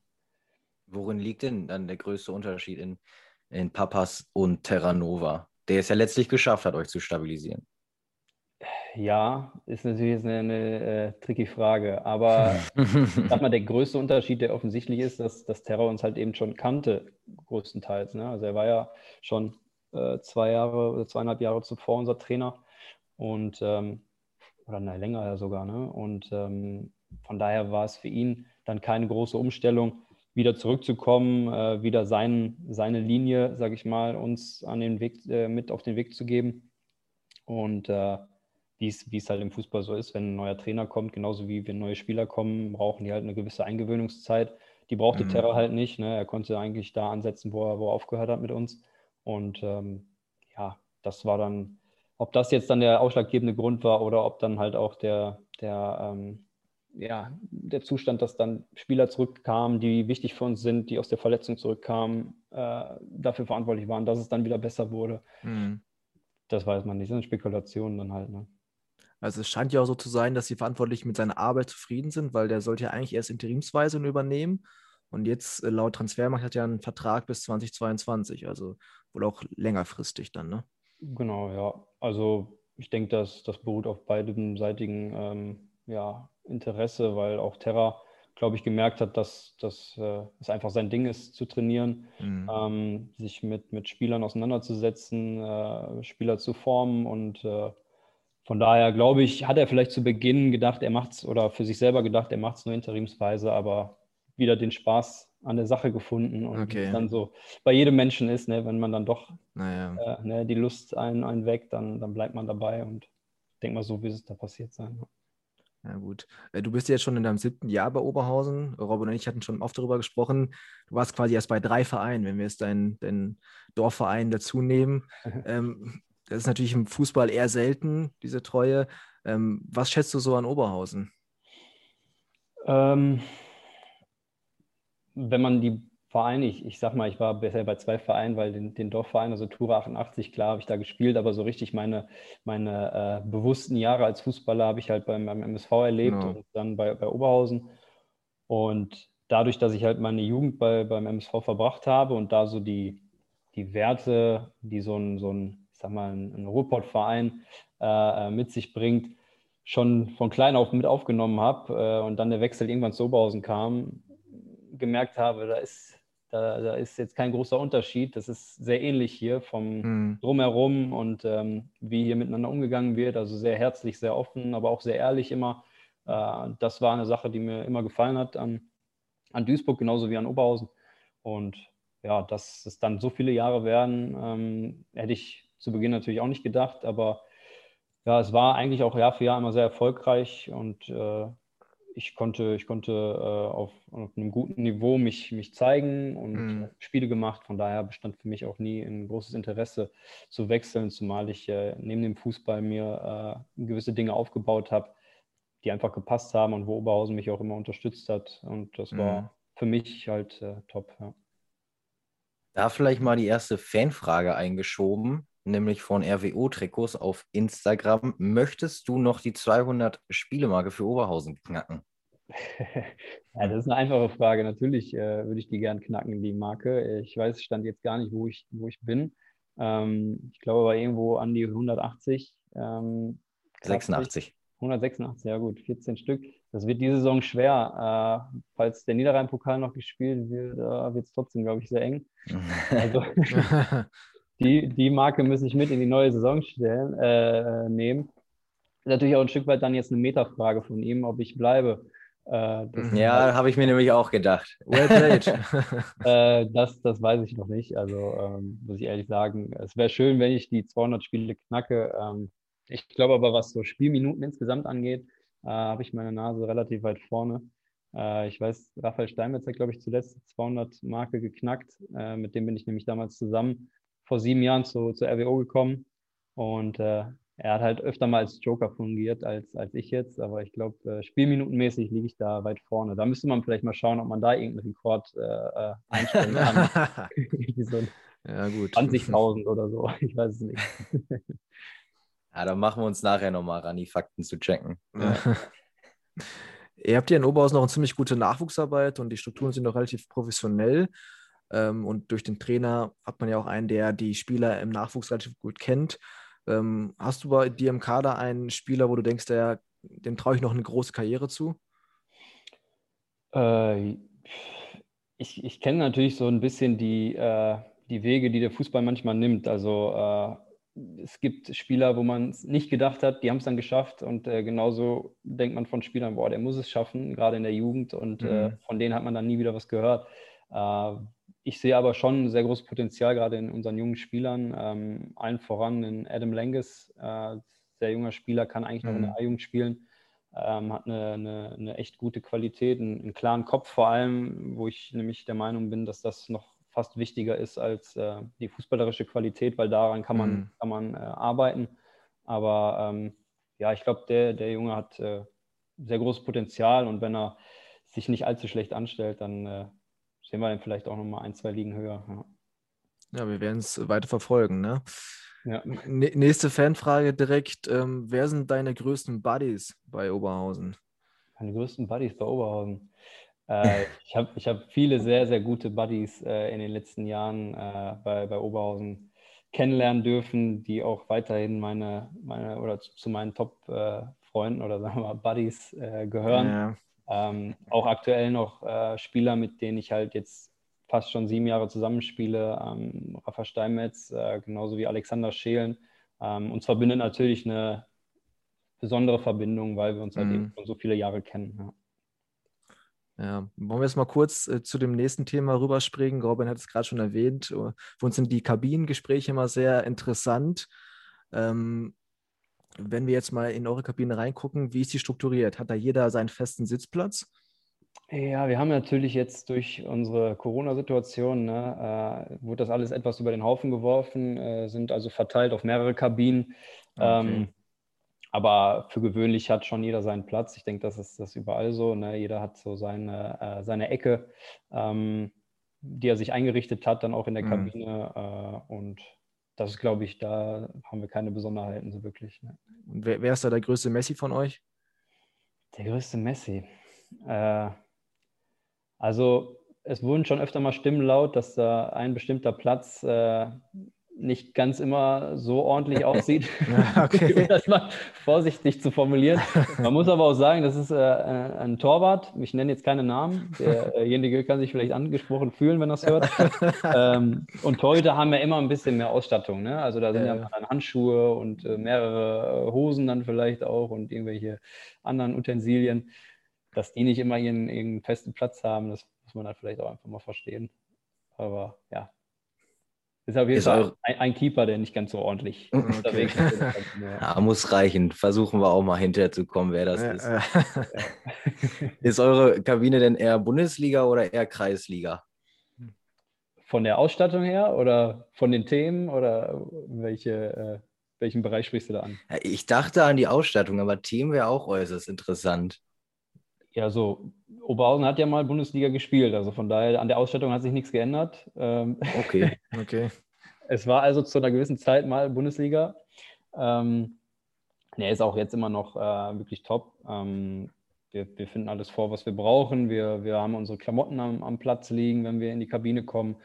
Worin liegt denn dann der größte Unterschied in, in Papas und Terranova, der es ja letztlich geschafft hat, euch zu stabilisieren? Ja, ist natürlich eine, eine äh, tricky Frage. Aber sag mal, [laughs] der größte Unterschied, der offensichtlich ist, dass, dass Terra uns halt eben schon kannte, größtenteils. Ne? Also er war ja schon äh, zwei Jahre oder zweieinhalb Jahre zuvor unser Trainer. Und ähm, oder nein, länger ja sogar. Ne? Und ähm, von daher war es für ihn dann keine große Umstellung, wieder zurückzukommen, äh, wieder sein, seine Linie, sage ich mal, uns an den Weg, äh, mit auf den Weg zu geben. Und äh, wie es halt im Fußball so ist, wenn ein neuer Trainer kommt, genauso wie wenn neue Spieler kommen, brauchen die halt eine gewisse Eingewöhnungszeit. Die brauchte mhm. Terra halt nicht. Ne? Er konnte eigentlich da ansetzen, wo er, wo er aufgehört hat mit uns. Und ähm, ja, das war dann, ob das jetzt dann der ausschlaggebende Grund war oder ob dann halt auch der, der, ähm, ja, der Zustand, dass dann Spieler zurückkamen, die wichtig für uns sind, die aus der Verletzung zurückkamen, äh, dafür verantwortlich waren, dass es dann wieder besser wurde. Mhm. Das weiß man nicht. Das sind Spekulationen dann halt. Ne? Also es scheint ja auch so zu sein, dass die Verantwortlichen mit seiner Arbeit zufrieden sind, weil der sollte ja eigentlich erst interimsweise übernehmen. Und jetzt äh, laut Transfermarkt hat er einen Vertrag bis 2022, also wohl auch längerfristig dann, ne? Genau, ja. Also ich denke, dass das beruht auf beidseitigen ähm, ja, Interesse, weil auch Terra, glaube ich, gemerkt hat, dass, dass äh, es einfach sein Ding ist, zu trainieren, mhm. ähm, sich mit, mit Spielern auseinanderzusetzen, äh, Spieler zu formen und äh, von daher glaube ich, hat er vielleicht zu Beginn gedacht, er macht es oder für sich selber gedacht, er macht es nur interimsweise, aber wieder den Spaß an der Sache gefunden und okay. dann so bei jedem Menschen ist, ne, wenn man dann doch naja. äh, ne, die Lust einen, einen weg, dann, dann bleibt man dabei und denke mal, so wird es da passiert sein. Ja, gut. Äh, du bist jetzt schon in deinem siebten Jahr bei Oberhausen. Robin und ich hatten schon oft darüber gesprochen. Du warst quasi erst bei drei Vereinen, wenn wir jetzt deinen, deinen Dorfverein dazu nehmen. [laughs] ähm, das ist natürlich im Fußball eher selten, diese Treue. Ähm, was schätzt du so an Oberhausen? Ähm, wenn man die Vereine, ich, ich sag mal, ich war bisher bei zwei Vereinen, weil den, den Dorfverein, also Tura 88, klar habe ich da gespielt, aber so richtig meine, meine äh, bewussten Jahre als Fußballer habe ich halt beim, beim MSV erlebt genau. und dann bei, bei Oberhausen. Und dadurch, dass ich halt meine Jugend bei, beim MSV verbracht habe und da so die, die Werte, die so ein, so ein ich sag mal, ein, ein Ruhrpott-Verein äh, mit sich bringt, schon von klein auf mit aufgenommen habe äh, und dann der Wechsel irgendwann zu Oberhausen kam, gemerkt habe, da ist, da, da ist jetzt kein großer Unterschied. Das ist sehr ähnlich hier vom mhm. Drumherum und ähm, wie hier miteinander umgegangen wird. Also sehr herzlich, sehr offen, aber auch sehr ehrlich immer. Äh, das war eine Sache, die mir immer gefallen hat an, an Duisburg, genauso wie an Oberhausen. Und ja, dass es dann so viele Jahre werden, ähm, hätte ich zu Beginn natürlich auch nicht gedacht, aber ja, es war eigentlich auch Jahr für Jahr immer sehr erfolgreich und äh, ich konnte, ich konnte äh, auf, auf, einem guten Niveau mich, mich zeigen und mhm. Spiele gemacht. Von daher bestand für mich auch nie ein großes Interesse zu wechseln, zumal ich äh, neben dem Fußball mir äh, gewisse Dinge aufgebaut habe, die einfach gepasst haben und wo Oberhausen mich auch immer unterstützt hat. Und das mhm. war für mich halt äh, top. Ja. Da vielleicht mal die erste Fanfrage eingeschoben nämlich von RWO-Trikots auf Instagram. Möchtest du noch die 200 Spielemarke für Oberhausen knacken? [laughs] ja, das ist eine einfache Frage. Natürlich äh, würde ich die gern knacken, die Marke. Ich weiß, stand jetzt gar nicht, wo ich, wo ich bin. Ähm, ich glaube, war irgendwo an die 180. Ähm, 86. 186, ja gut, 14 Stück. Das wird diese Saison schwer. Äh, falls der Niederrhein-Pokal noch gespielt wird, äh, wird es trotzdem, glaube ich, sehr eng. [laughs] Also, [laughs] die, die Marke muss ich mit in die neue Saison stellen, äh, nehmen. Natürlich auch ein Stück weit dann jetzt eine Metafrage von ihm, ob ich bleibe. Äh, ja, habe ich mir nämlich auch gedacht. Well played. [laughs] äh, das, das weiß ich noch nicht. Also ähm, muss ich ehrlich sagen, es wäre schön, wenn ich die 200 Spiele knacke. Ähm, ich glaube aber, was so Spielminuten insgesamt angeht, äh, habe ich meine Nase relativ weit vorne. Äh, ich weiß, Raphael Steinmetz hat, glaube ich, zuletzt 200 Marke geknackt. Äh, mit dem bin ich nämlich damals zusammen vor sieben Jahren zu, zur RWO gekommen. Und äh, er hat halt öfter mal als Joker fungiert als, als ich jetzt, aber ich glaube, äh, spielminutenmäßig liege ich da weit vorne. Da müsste man vielleicht mal schauen, ob man da irgendeinen Rekord äh, äh einstellen kann. [laughs] so ja, gut. 20.000 oder so, [laughs] ich weiß es nicht. [laughs] ja, dann machen wir uns nachher nochmal ran, die Fakten zu checken. Ja. Ihr habt hier in Oberhaus noch eine ziemlich gute Nachwuchsarbeit und die Strukturen sind noch relativ professionell. Ähm, und durch den Trainer hat man ja auch einen, der die Spieler im Nachwuchs relativ gut kennt. Ähm, hast du bei dir im Kader einen Spieler, wo du denkst, der, dem traue ich noch eine große Karriere zu? Äh, ich ich kenne natürlich so ein bisschen die, äh, die Wege, die der Fußball manchmal nimmt. Also äh, es gibt Spieler, wo man es nicht gedacht hat, die haben es dann geschafft und äh, genauso denkt man von Spielern, boah, der muss es schaffen, gerade in der Jugend und äh, mhm. von denen hat man dann nie wieder was gehört. Ich sehe aber schon ein sehr großes Potenzial gerade in unseren jungen Spielern, ähm, allen voran in Adam Lenges, äh, sehr junger Spieler, kann eigentlich noch in der mhm. A-Jugend spielen, ähm, hat eine, eine, eine, echt gute Qualität, einen, einen, klaren Kopf vor allem, wo ich nämlich der Meinung bin, dass das noch fast wichtiger ist als äh, die fußballerische Qualität, weil daran kann man, mhm. kann man äh, arbeiten. Aber ähm, ja, ich glaube, der, der Junge hat äh, sehr großes Potenzial und wenn er sich nicht allzu schlecht anstellt, dann äh, sehen wir dann vielleicht auch nochmal ein, zwei Ligen höher. Ja, ja wir werden es weiter verfolgen. Ne? Ja. Nächste Fanfrage direkt. Ähm, wer sind deine größten Buddies bei Oberhausen? Meine größten Buddies bei Oberhausen. Äh, [laughs] ich habe ich hab viele sehr, sehr gute Buddies äh, in den letzten Jahren äh, bei, bei Oberhausen kennenlernen dürfen, die auch weiterhin meine, meine oder zu, zu meinen Top-Freunden äh, oder sagen wir mal Buddies äh, gehören. Ja. Ähm, auch aktuell noch äh, Spieler, mit denen ich halt jetzt fast schon sieben Jahre zusammenspiele. Ähm, Rafa Steinmetz, äh, genauso wie Alexander Schelen. Ähm, uns verbindet natürlich eine besondere Verbindung, weil wir uns halt mhm. eben schon so viele Jahre kennen. Ja. Ja, wollen wir jetzt mal kurz äh, zu dem nächsten Thema rüberspringen? Robin hat es gerade schon erwähnt. Für uns sind die Kabinengespräche immer sehr interessant. Ähm, wenn wir jetzt mal in eure Kabine reingucken, wie ist die strukturiert? Hat da jeder seinen festen Sitzplatz? Ja, wir haben natürlich jetzt durch unsere Corona-Situation, ne, äh, wurde das alles etwas über den Haufen geworfen, äh, sind also verteilt auf mehrere Kabinen. Okay. Ähm, aber für gewöhnlich hat schon jeder seinen Platz. Ich denke, das ist das überall so. Ne? Jeder hat so seine, äh, seine Ecke, ähm, die er sich eingerichtet hat, dann auch in der mhm. Kabine. Äh, und das ist, glaube ich, da haben wir keine Besonderheiten so wirklich. Ne? Wer, wer, ist da der größte Messi von euch? Der größte Messi. Äh, also es wurden schon öfter mal Stimmen laut, dass da ein bestimmter Platz äh, nicht ganz immer so ordentlich aussieht, [laughs] okay. [laughs] um das mal vorsichtig zu formulieren. Man muss aber auch sagen, das ist äh, ein Torwart. Ich nenne jetzt keine Namen. Derjenige kann sich vielleicht angesprochen fühlen, wenn er es hört. [laughs] ähm, und Torhüter haben ja immer ein bisschen mehr Ausstattung. Ne? Also da sind ja, ja dann Handschuhe und äh, mehrere Hosen dann vielleicht auch und irgendwelche anderen Utensilien. Dass die nicht immer ihren, ihren festen Platz haben, das muss man dann vielleicht auch einfach mal verstehen. Aber ja, ist auf jeden ist Fall ein, ein, Keeper, der nicht ganz so ordentlich [laughs] okay. unterwegs ist. Ja, muss reichen. Versuchen wir auch mal hinterher zu kommen, wer das ja, ist. Ja. [laughs] ist eure Kabine denn eher Bundesliga oder eher Kreisliga? Von der Ausstattung her oder von den Themen oder welche, äh, welchen Bereich sprichst du da an? ich dachte an die Ausstattung, aber Themen wäre auch äußerst interessant. Ja, so Oberhausen hat ja mal Bundesliga gespielt, also von daher an der Ausstattung hat sich nichts geändert. Ähm, okay, [laughs] okay. es war also zu einer gewissen Zeit mal Bundesliga. Ähm, er ist auch jetzt immer noch äh, wirklich top. Ähm, wir, wir, finden alles vor, was wir brauchen. Wir, wir haben unsere Klamotten am, am, Platz liegen, wenn wir in die Kabine kommen.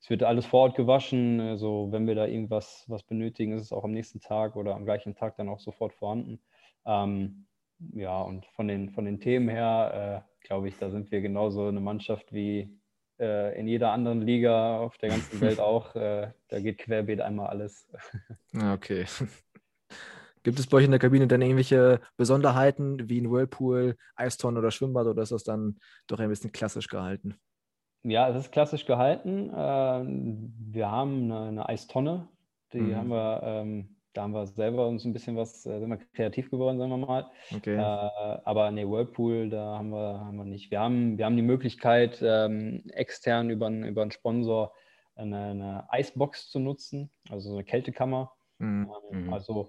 Es wird alles vor Ort gewaschen. Also wenn wir da irgendwas was benötigen, ist es auch am nächsten Tag oder am gleichen Tag dann auch sofort vorhanden. Ähm, ja, und von den, von den Themen her, äh, glaube ich, da sind wir genauso eine Mannschaft wie äh, in jeder anderen Liga auf der ganzen [laughs] Welt auch. Äh, da geht querbeet einmal alles. [laughs] Okay. [laughs] Gibt es bei euch in der Kabine dann irgendwelche Besonderheiten wie ein Whirlpool, Eistonne oder Schwimmbad oder ist das dann doch ein bisschen klassisch gehalten? Ja, es ist klassisch gehalten. Ähm, wir haben eine, eine Eistonne, die mhm. haben wir, ähm, da haben wir selber uns ein bisschen was, äh, sind wir kreativ geworden, sagen wir mal. Okay. Äh, aber nee, Whirlpool, da haben wir, haben wir nicht. Wir haben, wir haben die Möglichkeit, ähm, extern über, über einen Sponsor eine, eine Eisbox zu nutzen, also eine Kältekammer. Mhm. Ähm, mhm. Also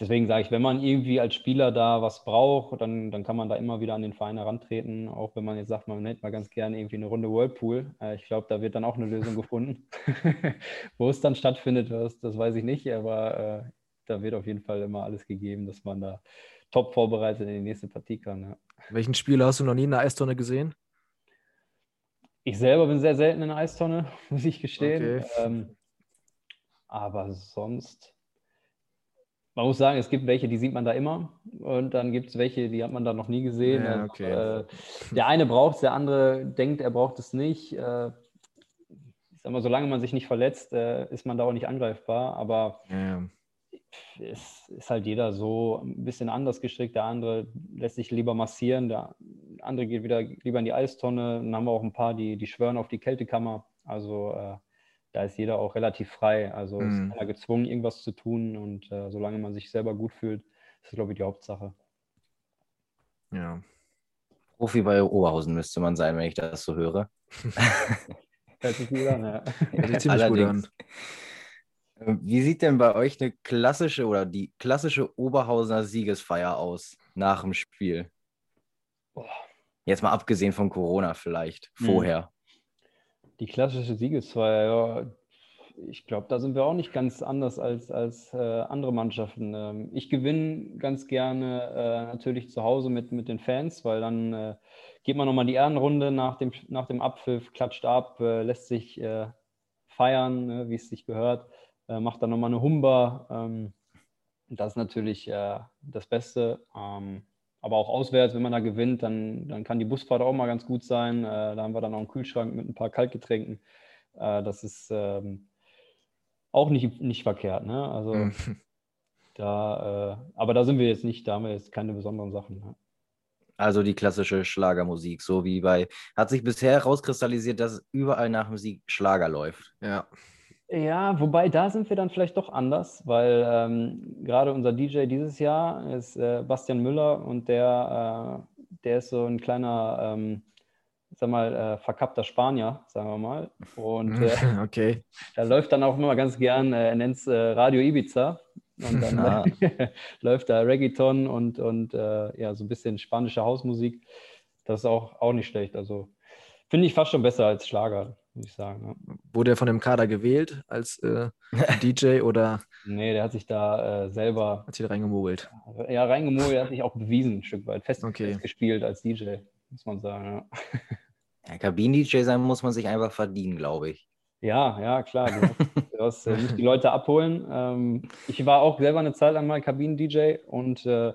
deswegen sage ich, wenn man irgendwie als Spieler da was braucht, dann, dann kann man da immer wieder an den Verein herantreten. Auch wenn man jetzt sagt, man hätte mal ganz gerne irgendwie eine Runde Whirlpool. Äh, ich glaube, da wird dann auch eine Lösung gefunden. [laughs] Wo es dann stattfindet, das, das weiß ich nicht, aber äh, da wird auf jeden Fall immer alles gegeben, dass man da top vorbereitet in die nächste Partie kann. Ja. Welchen Spieler hast du noch nie in der Eistonne gesehen? Ich selber bin sehr selten in der Eistonne, [laughs] muss ich gestehen. Okay. Ähm, aber sonst man muss sagen, es gibt welche, die sieht man da immer und dann gibt es welche, die hat man da noch nie gesehen. Ja, okay. äh, der eine braucht es, der andere denkt, er braucht es nicht. Äh, ich sag mal, solange man sich nicht verletzt, äh, ist man da auch nicht angreifbar. Aber ja. es ist halt jeder so ein bisschen anders gestrickt. Der andere lässt sich lieber massieren, der andere geht wieder lieber in die Eistonne. Dann haben wir auch ein paar, die, die schwören auf die Kältekammer. Also äh, da ist jeder auch relativ frei. Also mhm. ist keiner gezwungen, irgendwas zu tun. Und äh, solange man sich selber gut fühlt, ist das, glaube ich, die Hauptsache. Ja. Profi bei Oberhausen müsste man sein, wenn ich das so höre. [laughs] Hört sich gut an, ja. [laughs] Hört sich ziemlich gut an. Äh, wie sieht denn bei euch eine klassische oder die klassische Oberhausener Siegesfeier aus nach dem Spiel? Boah. Jetzt mal abgesehen von Corona vielleicht, mhm. vorher. Die klassische Siegesfeier, ja, ich glaube, da sind wir auch nicht ganz anders als, als äh, andere Mannschaften. Ähm, ich gewinne ganz gerne äh, natürlich zu Hause mit, mit den Fans, weil dann äh, geht man nochmal die Ehrenrunde nach dem, nach dem Abpfiff, klatscht ab, äh, lässt sich äh, feiern, ne, wie es sich gehört, äh, macht dann nochmal eine Humba. Ähm, das ist natürlich das Beste. Ähm, aber auch auswärts, wenn man da gewinnt, dann, dann kann die Busfahrt auch mal ganz gut sein. Äh, da haben wir dann auch einen Kühlschrank mit ein paar Kaltgetränken. Äh, das ist ähm, auch nicht, nicht verkehrt. Ne? Also mhm. [laughs] da, äh, aber da sind wir jetzt nicht, da haben wir jetzt keine besonderen Sachen. Ne? Also die klassische Schlagermusik, so wie bei, hat sich bisher herauskristallisiert, dass überall nach Musik Schlager läuft. Ja. Ja, wobei da sind wir dann vielleicht doch anders, weil ähm, gerade unser DJ dieses Jahr ist äh, Bastian Müller und der, äh, der ist so ein kleiner, ähm, sag mal, äh, verkappter Spanier, sagen wir mal. Und äh, [laughs] okay. er läuft dann auch immer ganz gern, äh, er nennt es äh, Radio Ibiza. Und dann ah. [laughs] [laughs] läuft da Reggaeton und, und ja, so ein bisschen spanische Hausmusik. Das ist auch, auch nicht schlecht. Also finde ich fast schon besser als Schlager würde ich sagen. Ja. Wurde er von dem Kader gewählt als äh, [laughs] DJ oder? Nee, der hat sich da äh, selber. Hat sich da reingemogelt. Ja, reingemogelt, hat sich auch bewiesen, ein Stück weit. Fest, okay. fest gespielt als DJ, muss man sagen. Ja. [laughs] ja Kabinen-DJ sein muss man sich einfach verdienen, glaube ich. Ja, ja, klar. Du hast, äh, die Leute abholen. Ähm, ich war auch selber eine Zeit lang mal Kabinen-DJ und äh,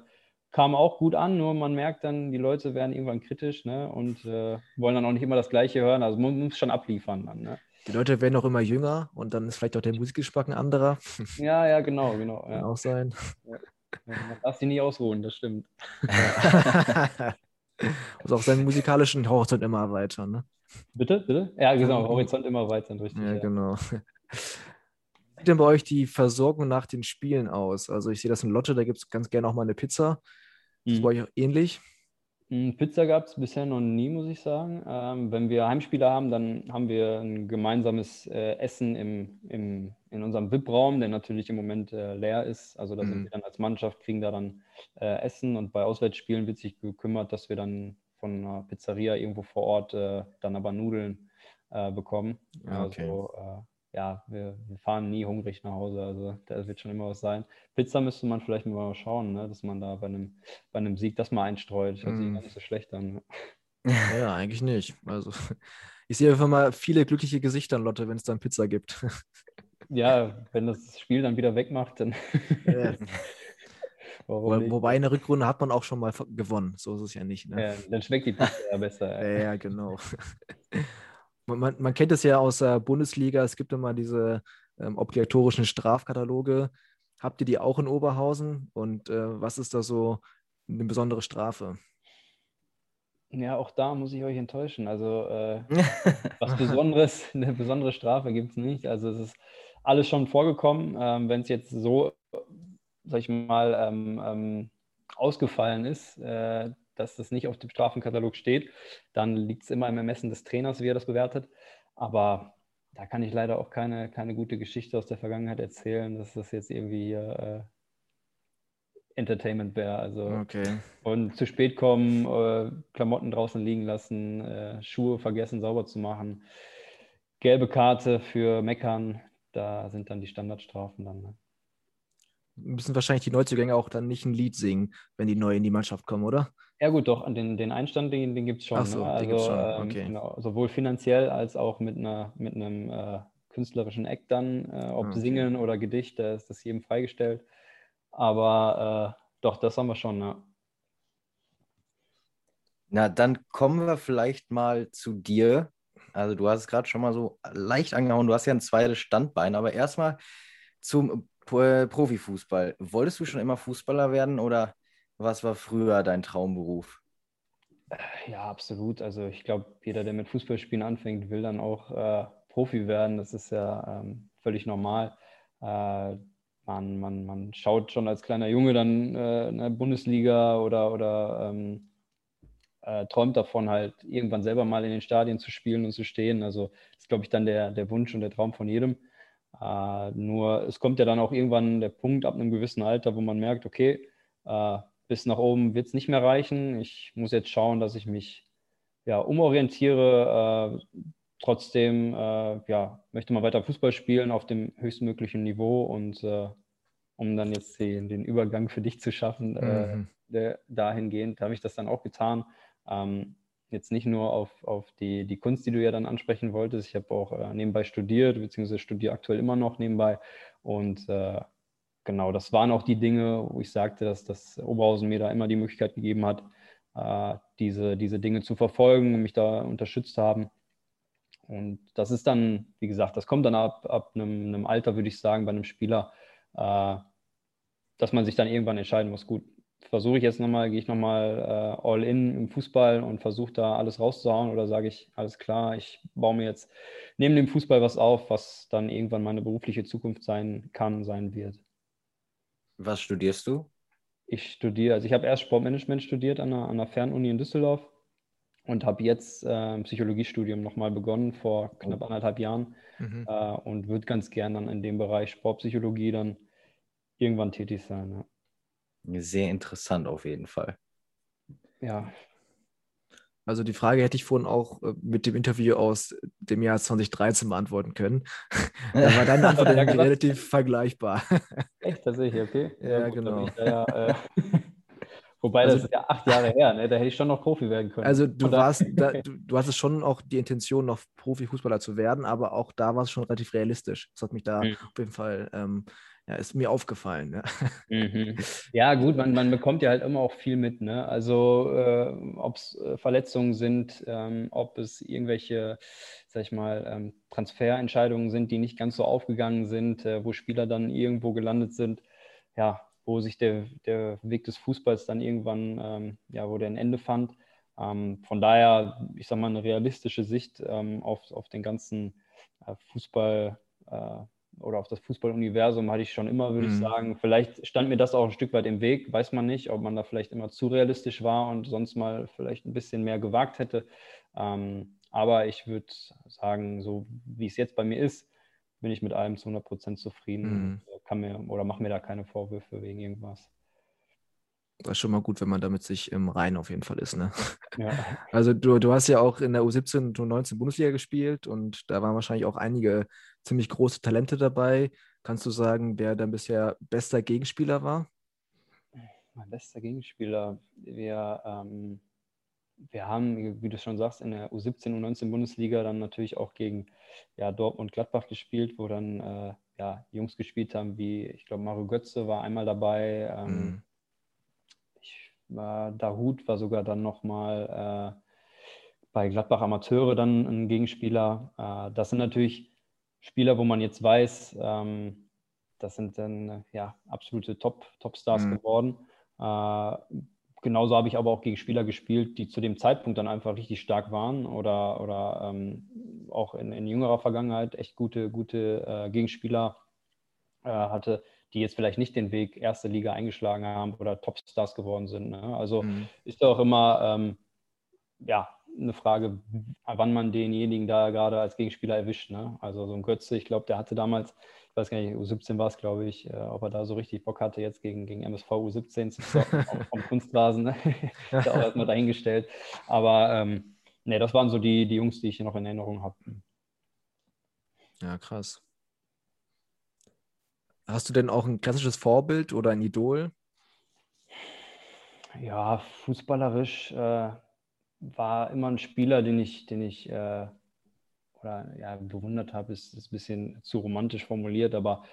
kam auch gut an, nur man merkt dann, die Leute werden irgendwann kritisch ne, und äh, wollen dann auch nicht immer das Gleiche hören. Also man muss schon abliefern dann. Ne. Die Leute werden auch immer jünger und dann ist vielleicht auch der Musikgeschmack ein anderer. Ja, ja, genau, genau. Kann auch sein. Ja. man darf sich nie ausruhen, das stimmt. [laughs] muss auch seinen musikalischen Horizont immer erweitern. Ne? Bitte, bitte? Ja, genau, Horizont immer erweitern, richtig. Ja, ja. genau. Wie sieht denn bei euch die Versorgung nach den Spielen aus? Also ich sehe das in Lotte, da gibt es ganz gerne auch mal eine Pizza. Ist mhm. bei euch auch ähnlich? Hm, Pizza gab es bisher noch nie, muss ich sagen. Ähm, wenn wir Heimspiele haben, dann haben wir ein gemeinsames äh, Essen im, im, in unserem VIP-Raum, der natürlich im Moment äh, leer ist. Also da mhm. sind wir dann als Mannschaft, kriegen da dann äh, Essen und bei Auswärtsspielen wird sich gekümmert, dass wir dann von einer Pizzeria irgendwo vor Ort äh, dann aber Nudeln äh, bekommen. Ah, okay. Also äh, ja, wir, wir, fahren nie hungrig nach Hause. Also da wird schon immer was sein. Pizza müsste man vielleicht mal schauen, ne? dass man da bei einem, bei einem Sieg das mal einstreut. Hört mm. sich gar nicht so schlecht an. Ne? Ja, eigentlich nicht. Also ich sehe einfach mal viele glückliche Gesichter an Lotte, wenn es dann Pizza gibt. Ja, wenn das Spiel dann wieder wegmacht, dann. Ja. [laughs] Wo, wobei in der Rückrunde hat man auch schon mal gewonnen. So ist es ja nicht. Ne? Ja, dann schmeckt die Pizza ja besser. Ja, ja genau. Man, man kennt es ja aus der Bundesliga, es gibt immer diese ähm, obligatorischen Strafkataloge. Habt ihr die auch in Oberhausen? Und äh, was ist da so eine besondere Strafe? Ja, auch da muss ich euch enttäuschen. Also [laughs] äh, was Besonderes, eine besondere Strafe gibt es nicht. Also es ist alles schon vorgekommen. Ähm, Wenn es jetzt so, sag ich mal, ähm, ähm, ausgefallen ist, äh, dass das nicht auf dem Strafenkatalog steht, dann liegt es immer im Ermessen des Trainers, wie er das bewertet. Aber da kann ich leider auch keine, keine gute Geschichte aus der Vergangenheit erzählen, dass das jetzt irgendwie hier äh, Entertainment wäre. Also Okay. und zu spät kommen, äh, Klamotten draußen liegen lassen, äh, Schuhe vergessen sauber zu machen, gelbe Karte für Meckern, da sind dann die Standardstrafen dann. Ne? Müssen wahrscheinlich die Neuzugänge auch dann nicht ein Lied singen, wenn die neu in die Mannschaft kommen, oder? Ja gut, doch, den, den Einstand, den, den gibt es schon. Ach so, ne? den gibt's Also schon, ähm, okay. genau, sowohl finanziell als auch mit einer mit einem äh, künstlerischen Eck dann, äh, ob okay. Singen oder Gedicht, da ist das jedem freigestellt. Aber äh, doch, das haben wir schon, ne? Na, dann kommen wir vielleicht mal zu dir. Also du hast es gerade schon mal so leicht angehauen, du hast ja ein zweites Standbein, aber erstmal zum Pro- Profifußball. Wolltest du schon immer Fußballer werden oder was war früher dein Traumberuf? Ja, absolut. Also ich glaube, jeder, der mit Fußballspielen anfängt, will dann auch äh, Profi werden. Das ist ja ähm, völlig normal. Äh, man, man, man schaut schon als kleiner Junge dann äh, in der Bundesliga oder, oder ähm, äh, träumt davon, halt irgendwann selber mal in den Stadien zu spielen und zu stehen. Also das ist, glaube ich, dann der, der Wunsch und der Traum von jedem. Äh, nur es kommt ja dann auch irgendwann der Punkt ab einem gewissen Alter, wo man merkt, okay, äh, bis nach oben wird es nicht mehr reichen. Ich muss jetzt schauen, dass ich mich ja, umorientiere. Äh, trotzdem äh, ja, möchte man weiter Fußball spielen auf dem höchstmöglichen Niveau und äh, um dann jetzt den, den Übergang für dich zu schaffen, äh, Mhm. der, dahingehend habe ich das dann auch getan. Ähm, jetzt nicht nur auf, auf die, die Kunst, die du ja dann ansprechen wolltest. Ich habe auch äh, nebenbei studiert, beziehungsweise studiere aktuell immer noch nebenbei. Und äh, genau, das waren auch die Dinge, wo ich sagte, dass das Oberhausen mir da immer die Möglichkeit gegeben hat, äh, diese, diese Dinge zu verfolgen und mich da unterstützt haben. Und das ist dann, wie gesagt, das kommt dann ab, ab einem, einem Alter, würde ich sagen, bei einem Spieler, äh, dass man sich dann irgendwann entscheiden muss, gut, versuche ich jetzt nochmal, gehe ich nochmal äh, all in im Fußball und versuche da alles rauszuhauen oder sage ich, alles klar, ich baue mir jetzt neben dem Fußball was auf, was dann irgendwann meine berufliche Zukunft sein kann, sein wird. Was studierst du? Ich studiere, also ich habe erst Sportmanagement studiert an der, an der Fernuni in Düsseldorf und habe jetzt äh, ein Psychologiestudium nochmal begonnen vor knapp anderthalb Jahren Mhm. äh, und würde ganz gern dann in dem Bereich Sportpsychologie dann irgendwann tätig sein. Ja. Sehr interessant auf jeden Fall. ja. Also die Frage hätte ich vorhin auch äh, mit dem Interview aus dem Jahr 2013 beantworten können. [laughs] da war deine Antwort [laughs] Ja, relativ vergleichbar. [laughs] Echt tatsächlich, okay. Ja, dann genau. bin ich Da ja, äh, wobei, Also- das ist ja acht Jahre her, ne? da hätte ich schon noch Profi werden können. Also du warst, da, du, du hattest schon auch die Intention, noch Profifußballer zu werden, aber auch da war es schon relativ realistisch. Das hat mich da Mhm. auf jeden Fall, ähm, ja, ist mir aufgefallen. Ja. Mhm. [laughs] Ja, gut, man, man bekommt ja halt immer auch viel mit, ne? Also, äh, ob es Verletzungen sind, ähm, ob es irgendwelche, sag ich mal, ähm, Transferentscheidungen sind, die nicht ganz so aufgegangen sind, äh, wo Spieler dann irgendwo gelandet sind, ja, wo sich der, der Weg des Fußballs dann irgendwann, ähm, ja, wo der ein Ende fand. Ähm, von daher, ich sag mal, eine realistische Sicht ähm, auf, auf den ganzen äh, Fußball. Äh, oder auf das Fußballuniversum hatte ich schon immer, würde ich Mhm. sagen. Vielleicht stand mir das auch ein Stück weit im Weg, weiß man nicht, ob man da vielleicht immer zu realistisch war und sonst mal vielleicht ein bisschen mehr gewagt hätte. Ähm, aber ich würde sagen, so wie es jetzt bei mir ist, bin ich mit allem zu 100 Prozent zufrieden Mhm. äh, kann mir oder mache mir da keine Vorwürfe wegen irgendwas. Das ist schon mal gut, wenn man damit sich im Reinen auf jeden Fall ist. Ne? Ja. [laughs] Also du, du hast ja auch in der U17 und U19 Bundesliga gespielt und da waren wahrscheinlich auch einige ziemlich große Talente dabei. Kannst du sagen, wer dein bisher bester Gegenspieler war? Mein bester Gegenspieler. Wir, ähm, wir haben, wie du schon sagst, in der U17 und U19 Bundesliga dann natürlich auch gegen ja, Dortmund Gladbach gespielt, wo dann äh, ja, Jungs gespielt haben, wie ich glaube, Mario Götze war einmal dabei. Ähm, Mhm. War, Dahut war sogar dann nochmal äh, bei Gladbach Amateure dann ein Gegenspieler. Äh, das sind natürlich Spieler, wo man jetzt weiß, ähm, das sind dann ja absolute Top, Top-Stars mhm. geworden. Äh, genauso habe ich aber auch gegen Spieler gespielt, die zu dem Zeitpunkt dann einfach richtig stark waren oder, oder ähm, auch in, in, jüngerer Vergangenheit echt gute, gute äh, Gegenspieler äh, hatte, die jetzt vielleicht nicht den Weg erste Liga eingeschlagen haben oder Topstars geworden sind. Ne? Also mhm. ist auch immer ähm, ja, eine Frage, wann man denjenigen da gerade als Gegenspieler erwischt. Ne? Also so ein Götze, ich glaube, der hatte damals ich weiß gar nicht, U17 war es, glaube ich, äh, ob er da so richtig Bock hatte, jetzt gegen, gegen MSV U17 zu zocken, [laughs] vom Kunstrasen. Ne? [laughs] ist ja auch erstmal dahingestellt. Aber ähm, ne, das waren so die, die Jungs, die ich noch in Erinnerung habe. Ja, krass. Hast du denn auch ein klassisches Vorbild oder ein Idol? Ja, fußballerisch äh, war immer ein Spieler, den ich, den ich äh, oder ja, bewundert habe, ist, ist ein bisschen zu romantisch formuliert, aber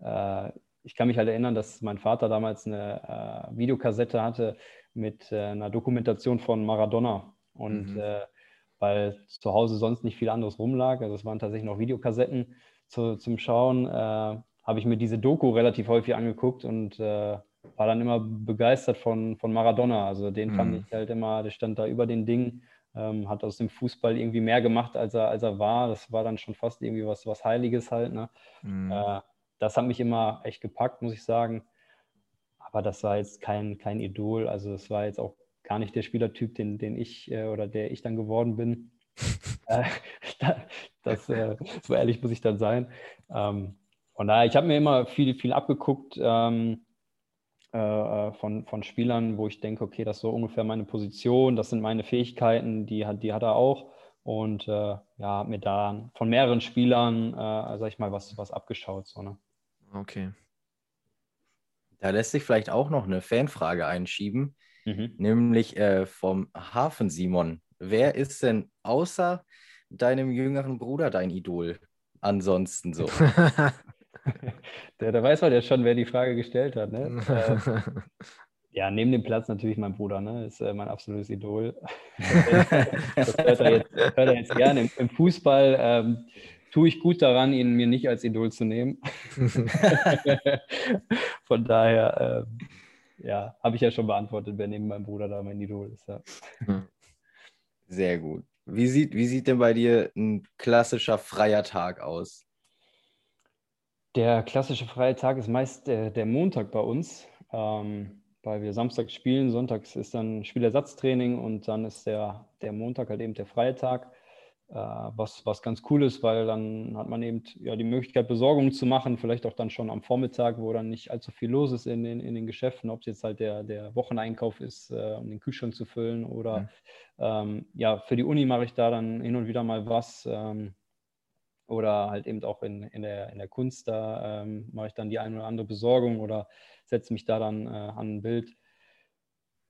äh, ich kann mich halt erinnern, dass mein Vater damals eine äh, Videokassette hatte mit äh, einer Dokumentation von Maradona. Und mhm. Äh, weil zu Hause sonst nicht viel anderes rumlag, also es waren tatsächlich noch Videokassetten zu, zum Schauen, habe ich mir diese Doku relativ häufig angeguckt und äh, war dann immer begeistert von, von Maradona. Also den mhm. fand ich halt immer, der stand da über den Dingen ähm, hat aus dem Fußball irgendwie mehr gemacht, als er, als er war. Das war dann schon fast irgendwie was, was Heiliges halt. Ne? Mhm. Äh, das hat mich immer echt gepackt, muss ich sagen. Aber das war jetzt kein, kein Idol. Also es war jetzt auch gar nicht der Spielertyp, den, den ich äh, oder der ich dann geworden bin. [laughs] äh, [laughs] das, äh, so ehrlich muss ich dann sein. Ähm, von daher, ich habe mir immer viel, viel abgeguckt. Ähm, äh, äh, von, von Spielern, wo ich denke, okay, das ist so ungefähr meine Position, das sind meine Fähigkeiten, die hat, die hat er auch. Und äh, ja, habe mir da von mehreren Spielern, äh, sag ich mal, was, was abgeschaut. So, ne? Okay. Da lässt sich vielleicht auch noch eine Fanfrage einschieben, mhm. nämlich äh, vom Hafen Simon. Wer ist denn außer deinem jüngeren Bruder dein Idol ansonsten so? [laughs] [laughs] der, der weiß halt ja schon, wer die Frage gestellt hat. Ne? [laughs] äh, ja, neben dem Platz natürlich mein Bruder, ne? ist äh, mein absolutes Idol. [laughs] das hört er jetzt, hört er jetzt gerne. Im, Im, Fußball ähm, tue ich gut daran, ihn mir nicht als Idol zu nehmen. Von daher, äh, ja, habe ich ja schon beantwortet, wer neben meinem Bruder da mein Idol ist. Ja. Sehr gut. Wie sieht, wie sieht denn bei dir ein klassischer freier Tag aus? Der klassische freie Tag ist meist der, der Montag bei uns, ähm, weil wir samstags spielen, sonntags ist dann Spielersatztraining und dann ist der, der Montag halt eben der freie Tag, äh, was, was ganz cool ist, weil dann hat man eben ja, die Möglichkeit, Besorgungen zu machen, vielleicht auch dann schon am Vormittag, wo dann nicht allzu viel los ist in den, in den Geschäften, ob es jetzt halt der, der Wocheneinkauf ist, äh, um den Kühlschrank zu füllen oder mhm. ähm, ja, für die Uni mache ich da dann hin und wieder mal was. Ähm, oder halt eben auch in, in, der, in der Kunst, da ähm, mache ich dann die eine oder andere Besorgung oder setze mich da dann äh, an ein Bild.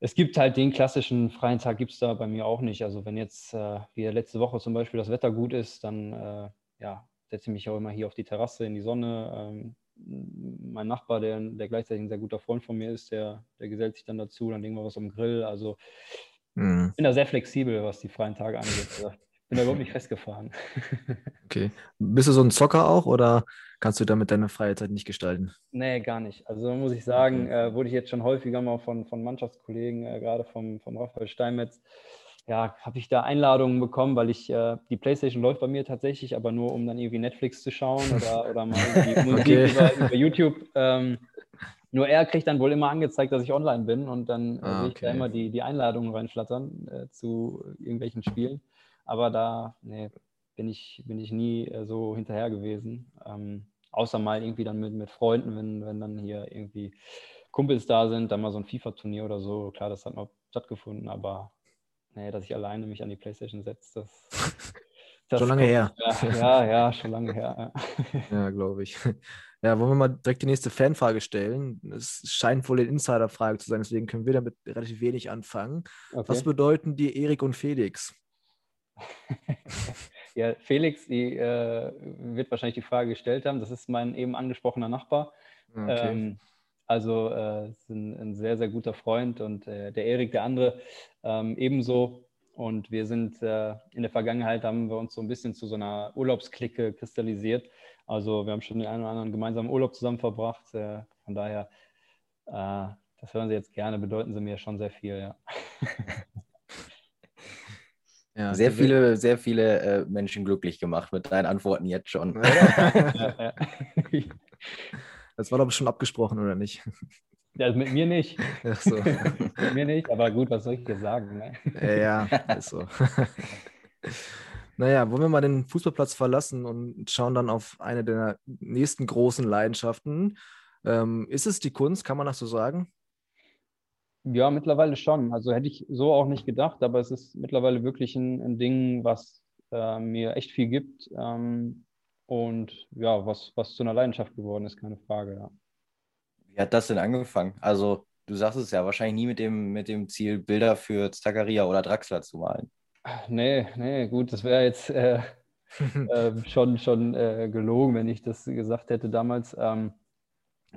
Es gibt halt den klassischen freien Tag, gibt es da bei mir auch nicht. Also wenn jetzt äh, wie letzte Woche zum Beispiel das Wetter gut ist, dann äh, ja, setze ich mich auch immer hier auf die Terrasse in die Sonne. Ähm, mein Nachbar, der, der gleichzeitig ein sehr guter Freund von mir ist, der, der gesellt sich dann dazu, dann legen wir was am Grill. Also mhm. ich bin da sehr flexibel, was die freien Tage angeht. [laughs] Bin da überhaupt nicht festgefahren. [laughs] Okay. Bist du so ein Zocker auch oder kannst du damit deine freie Zeit nicht gestalten? Nee, gar nicht. Also muss ich sagen, okay. äh, wurde ich jetzt schon häufiger mal von, von Mannschaftskollegen, äh, gerade vom, vom Raphael Steinmetz, ja, habe ich da Einladungen bekommen, weil ich, äh, die Playstation läuft bei mir tatsächlich, aber nur um dann irgendwie Netflix zu schauen oder, [laughs] oder mal irgendwie Musik okay. über, über, YouTube. Ähm, nur er kriegt dann wohl immer angezeigt, dass ich online bin und dann ah, sehe ich da immer die, die Einladungen reinflattern äh, zu irgendwelchen Spielen. Aber da nee, bin, ich, bin ich nie äh, so hinterher gewesen. Ähm, außer mal irgendwie dann mit, mit Freunden, wenn, wenn dann hier irgendwie Kumpels da sind, dann mal so ein FIFA-Turnier oder so. Klar, das hat mal stattgefunden, aber nee, dass ich alleine mich an die Playstation setze, das. [laughs] das schon lange her. Ja, ja, ja, schon lange her. Ja, [laughs] glaube ich. Ja, wollen wir mal direkt die nächste Fanfrage stellen? Es scheint wohl eine Insiderfrage zu sein, deswegen können wir damit relativ wenig anfangen. Okay. Was bedeuten die Erik und Felix? Ja, Felix, die äh, wird wahrscheinlich die Frage gestellt haben. Das ist mein eben angesprochener Nachbar. Okay. Ähm, also äh, ein, ein, sehr, sehr guter Freund und äh, der Erik, der andere, ähm, ebenso. Und wir sind äh, in der Vergangenheit haben wir uns so ein bisschen zu so einer Urlaubsklicke kristallisiert. Also wir haben schon den einen oder anderen gemeinsamen Urlaub zusammen verbracht. Äh, von daher, äh, das hören Sie jetzt gerne, bedeuten Sie mir schon sehr viel, ja. [laughs] Ja, sehr viele, sehr viele äh, Menschen glücklich gemacht mit deinen Antworten jetzt schon. [laughs] Das war doch schon abgesprochen, oder nicht? Ja, mit mir nicht. Ach so. [laughs] mit mir nicht, aber gut, was soll ich dir sagen? Ne? Ja, ist so. [laughs] naja, wollen wir mal den Fußballplatz verlassen und schauen dann auf eine der nächsten großen Leidenschaften. Ähm, ist es die Kunst, kann man das so sagen? Ja, mittlerweile schon. Also hätte ich so auch nicht gedacht, aber es ist mittlerweile wirklich ein, ein Ding, was äh, mir echt viel gibt ähm, und ja, was, was zu einer Leidenschaft geworden ist, keine Frage, ja. Wie hat das denn angefangen? Also, du sagst es ja, wahrscheinlich nie mit dem, mit dem Ziel, Bilder für Zakaria oder Draxler zu malen. Nee, nee, gut, das wäre jetzt äh, [laughs] äh, schon, schon äh, gelogen, wenn ich das gesagt hätte damals. Ähm,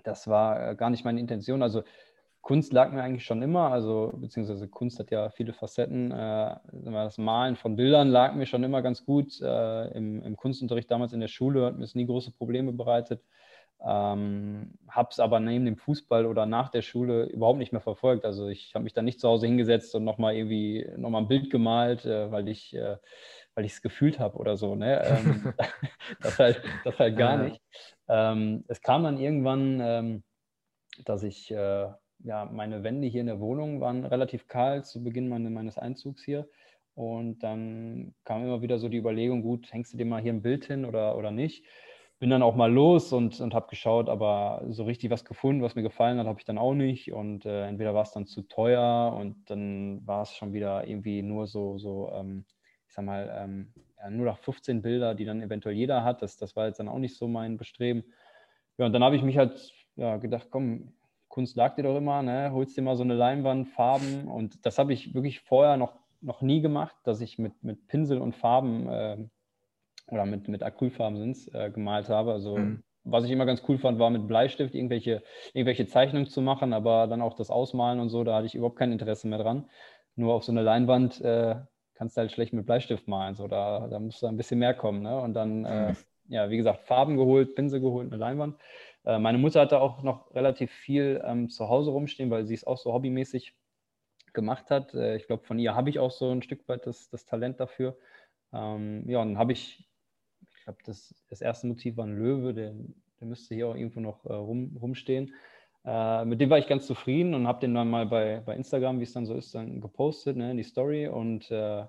das war äh, gar nicht meine Intention. Also, Kunst lag mir eigentlich schon immer, also beziehungsweise Kunst hat ja viele Facetten. Äh, das Malen von Bildern lag mir schon immer ganz gut. Äh, im, im, Kunstunterricht damals in der Schule hat mir es nie große Probleme bereitet. Ähm, habe es aber neben dem Fußball oder nach der Schule überhaupt nicht mehr verfolgt. Also ich habe mich dann nicht zu Hause hingesetzt und nochmal irgendwie nochmal ein Bild gemalt, äh, weil ich äh, weil ich es gefühlt habe oder so. Ne? Ähm, [laughs] das, halt, das halt gar nicht. Ähm, es kam dann irgendwann, ähm, dass ich äh, ja, meine Wände hier in der Wohnung waren relativ kahl zu Beginn meine, meines Einzugs hier. Und dann kam immer wieder so die Überlegung, gut, hängst du dir mal hier ein Bild hin oder, oder nicht? Bin dann auch mal los und, und habe geschaut, aber so richtig was gefunden, was mir gefallen hat, habe ich dann auch nicht. Und äh, entweder war es dann zu teuer und dann war es schon wieder irgendwie nur so, so ähm, ich sag mal, ähm, ja, nur noch 15 Bilder, die dann eventuell jeder hat. Das, das war jetzt dann auch nicht so mein Bestreben. Ja, und dann habe ich mich halt ja, gedacht, komm, Kunst lag dir doch immer, ne? holst dir mal so eine Leinwand, Farben und das habe ich wirklich vorher noch, noch nie gemacht, dass ich mit, mit Pinsel und Farben äh, oder mit, mit Acrylfarben sind äh, gemalt habe. Also mhm. was ich immer ganz cool fand, war mit Bleistift irgendwelche, irgendwelche Zeichnungen zu machen, aber dann auch das Ausmalen und so, da hatte ich überhaupt kein Interesse mehr dran. Nur auf so eine Leinwand äh, kannst du halt schlecht mit Bleistift malen, so da, da muss da ein bisschen mehr kommen. Ne? Und dann, äh, mhm. ja, wie gesagt, Farben geholt, Pinsel geholt, eine Leinwand. Äh, meine Mutter hatte auch noch relativ viel ähm, zu Hause rumstehen, weil sie es auch so hobbymäßig gemacht hat. Äh, ich glaube, von ihr habe ich auch so ein Stück weit das, das Talent dafür. Ähm, ja, und dann habe ich, ich glaube, das, das erste Motiv war ein Löwe, der, der müsste hier auch irgendwo noch äh, rum, rumstehen. Äh, mit dem war ich ganz zufrieden und habe den dann mal bei, bei Instagram, wie es dann so ist, dann gepostet, ne, in die Story. Und äh,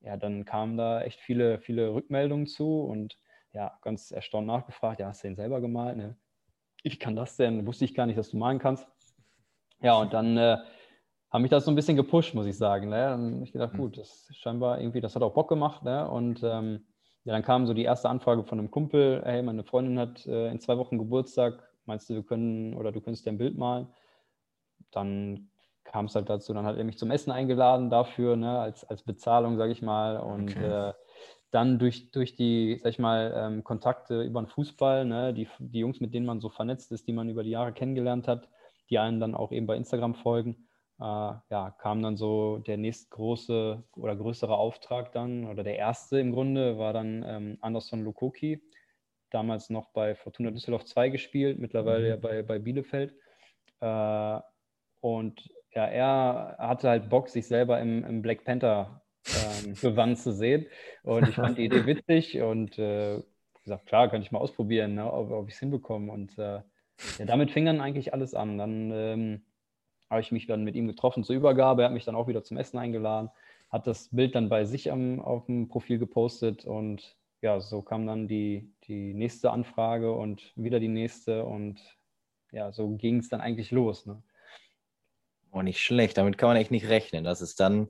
ja, dann kamen da echt viele, viele Rückmeldungen zu und ja, ganz erstaunt nachgefragt, ja, hast du den selber gemalt? Ne? Wie kann das denn? Wusste ich gar nicht, dass du malen kannst. Ja, und dann äh, haben mich das so ein bisschen gepusht, muss ich sagen. Ne? Dann ich gedacht, mhm. gut, das scheinbar irgendwie, das hat auch Bock gemacht. Ne? Und ähm, ja, dann kam so die erste Anfrage von einem Kumpel, hey, meine Freundin hat äh, in zwei Wochen Geburtstag, meinst du, wir können oder du könntest dir ein Bild malen? Dann kam es halt dazu, dann hat er mich zum Essen eingeladen dafür, ne, als, als Bezahlung, sage ich mal. Und okay. äh, dann durch, durch die, sag ich mal, ähm, Kontakte über den Fußball, ne, die, die Jungs, mit denen man so vernetzt ist, die man über die Jahre kennengelernt hat, die einen dann auch eben bei Instagram folgen, äh, ja, kam dann so der nächstgroße oder größere Auftrag dann, oder der erste im Grunde, war dann ähm, Anderson Lukoki, damals noch bei Fortuna Düsseldorf 2 gespielt, mittlerweile mhm. ja bei, bei Bielefeld. Äh, und ja, er hatte halt Bock, sich selber im, im Black Panther ähm, gewandt zu sehen. Und ich fand die Idee [laughs] witzig und äh, gesagt, klar, kann ich mal ausprobieren, ne, ob, ob ich es hinbekomme. Und äh, ja, damit fing dann eigentlich alles an. Dann ähm, habe ich mich dann mit ihm getroffen zur Übergabe. Er hat mich dann auch wieder zum Essen eingeladen, hat das Bild dann bei sich am, auf dem Profil gepostet und ja, so kam dann die, die nächste Anfrage und wieder die nächste und ja, so ging es dann eigentlich los. Ne? Oh, nicht schlecht, damit kann man echt nicht rechnen, dass es dann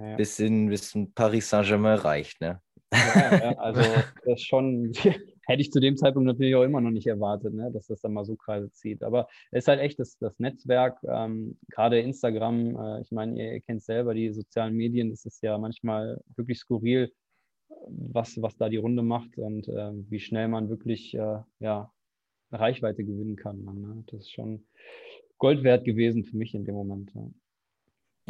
ja. bis, in, bis in Paris Saint-Germain reicht. Ne? Ja, ja, [laughs] also das schon, [laughs] hätte ich zu dem Zeitpunkt natürlich auch immer noch nicht erwartet, ne, dass das dann mal so Kreise zieht. Aber es ist halt echt das, das Netzwerk, ähm, gerade Instagram, äh, ich meine, ihr, ihr kennt selber die sozialen Medien, es ist ja manchmal wirklich skurril, was, was da die Runde macht und äh, wie schnell man wirklich äh, ja, Reichweite gewinnen kann. Ne? Das ist schon Gold wert gewesen für mich in dem Moment. Ja.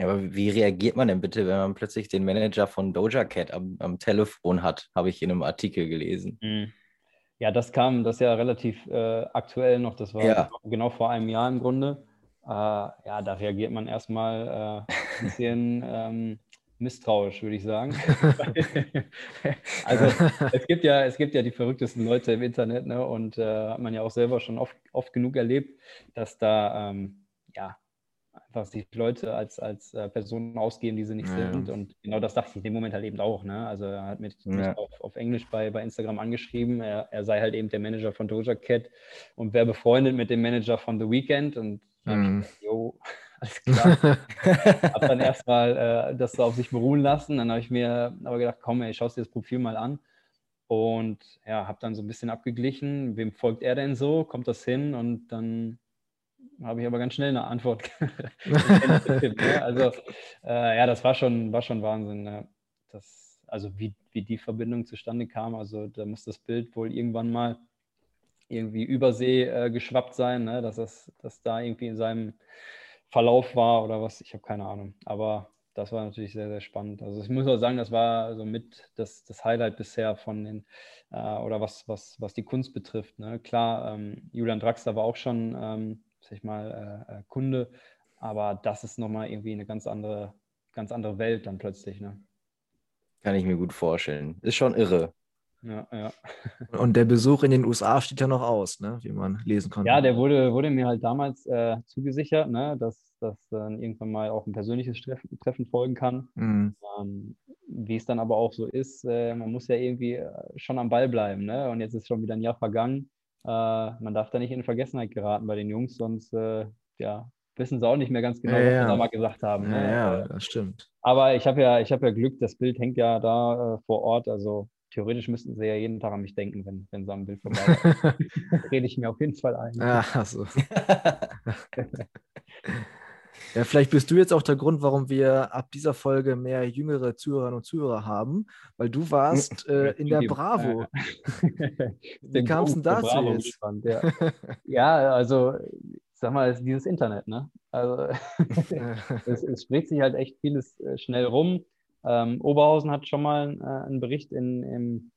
Ja, aber wie reagiert man denn bitte, wenn man plötzlich den Manager von Doja Cat am, am Telefon hat, habe ich in einem Artikel gelesen. Mhm. Ja, das kam, das ist ja relativ äh, aktuell noch, das war Ja. genau vor einem Jahr im Grunde. Äh, ja, da reagiert man erstmal äh, ein bisschen [laughs] ähm, misstrauisch, würde ich sagen. [laughs] also es gibt ja, es gibt ja die verrücktesten Leute im Internet, ne? Und äh, hat man ja auch selber schon oft, oft genug erlebt, dass da ähm, ja einfach sich Leute als, als äh, Personen ausgeben, die sie nicht Ja. sind. Und genau das dachte ich in dem Moment halt eben auch. Ne? Also er hat mich, mich Ja. auf, auf Englisch bei, bei Instagram angeschrieben. Er, er sei halt eben der Manager von Doja Cat und wäre befreundet mit dem Manager von The Weeknd. Und dann hab ich Mhm. gedacht, jo, [laughs] alles klar. habe dann erstmal äh, das so auf sich beruhen lassen. Dann habe ich mir aber gedacht, komm, ey, schaust dir das Profil mal an. Und ja, habe dann so ein bisschen abgeglichen, wem folgt er denn so? Kommt das hin? Und dann habe ich aber ganz schnell eine Antwort. [laughs] [laughs] Ne? Also äh, ja, das war schon, war schon Wahnsinn. Ne? Das, also wie, wie die Verbindung zustande kam. Also da muss das Bild wohl irgendwann mal irgendwie übersee äh, geschwappt sein, ne? dass das dass da irgendwie in seinem Verlauf war oder was, ich habe keine Ahnung. Aber das war natürlich sehr, sehr spannend. Also ich muss auch sagen, das war so mit das, das Highlight bisher von den, äh, oder was, was, was die Kunst betrifft. Ne? Klar, ähm, Julian Draxler war auch schon, ähm, sag ich mal, äh, äh, Kunde, aber das ist nochmal irgendwie eine ganz andere, ganz andere Welt dann plötzlich. Ne? Kann ich mir gut vorstellen. Ist schon irre. Ja, ja. Und der Besuch in den USA steht ja noch aus, ne? wie man lesen konnte. Ja, der wurde, wurde mir halt damals äh, zugesichert, ne, dass, dass dann irgendwann mal auch ein persönliches Treffen, Treffen folgen kann. Mhm. Ähm, wie es dann aber auch so ist, äh, man muss ja irgendwie äh, schon am Ball bleiben. Ne? Und jetzt ist schon wieder ein Jahr vergangen. Äh, man darf da nicht in Vergessenheit geraten bei den Jungs, sonst äh, ja, wissen sie auch nicht mehr ganz genau, Ja, was ja. wir da mal gesagt haben. Ja, Ne? ja, Äh, das stimmt. aber ich habe ja, ich habe ja Glück, das Bild hängt ja da äh, vor Ort. Also theoretisch müssten sie ja jeden Tag an mich denken, wenn, wenn sie am Bild vorbei [laughs] Rede ich mir auf jeden Fall ein. Ja, also. [laughs] [laughs] Ja, vielleicht bist du jetzt auch der Grund, warum wir ab dieser Folge mehr jüngere Zuhörerinnen und Zuhörer haben, weil du warst äh, in der Bravo. [laughs] Wie kam es denn dazu jetzt? gespannt, ja. ja, also sag mal, es ist dieses Internet, ne? Also [laughs] es, es spricht sich halt echt vieles äh, schnell rum. Ähm, Oberhausen hat schon mal äh, einen Bericht in, im,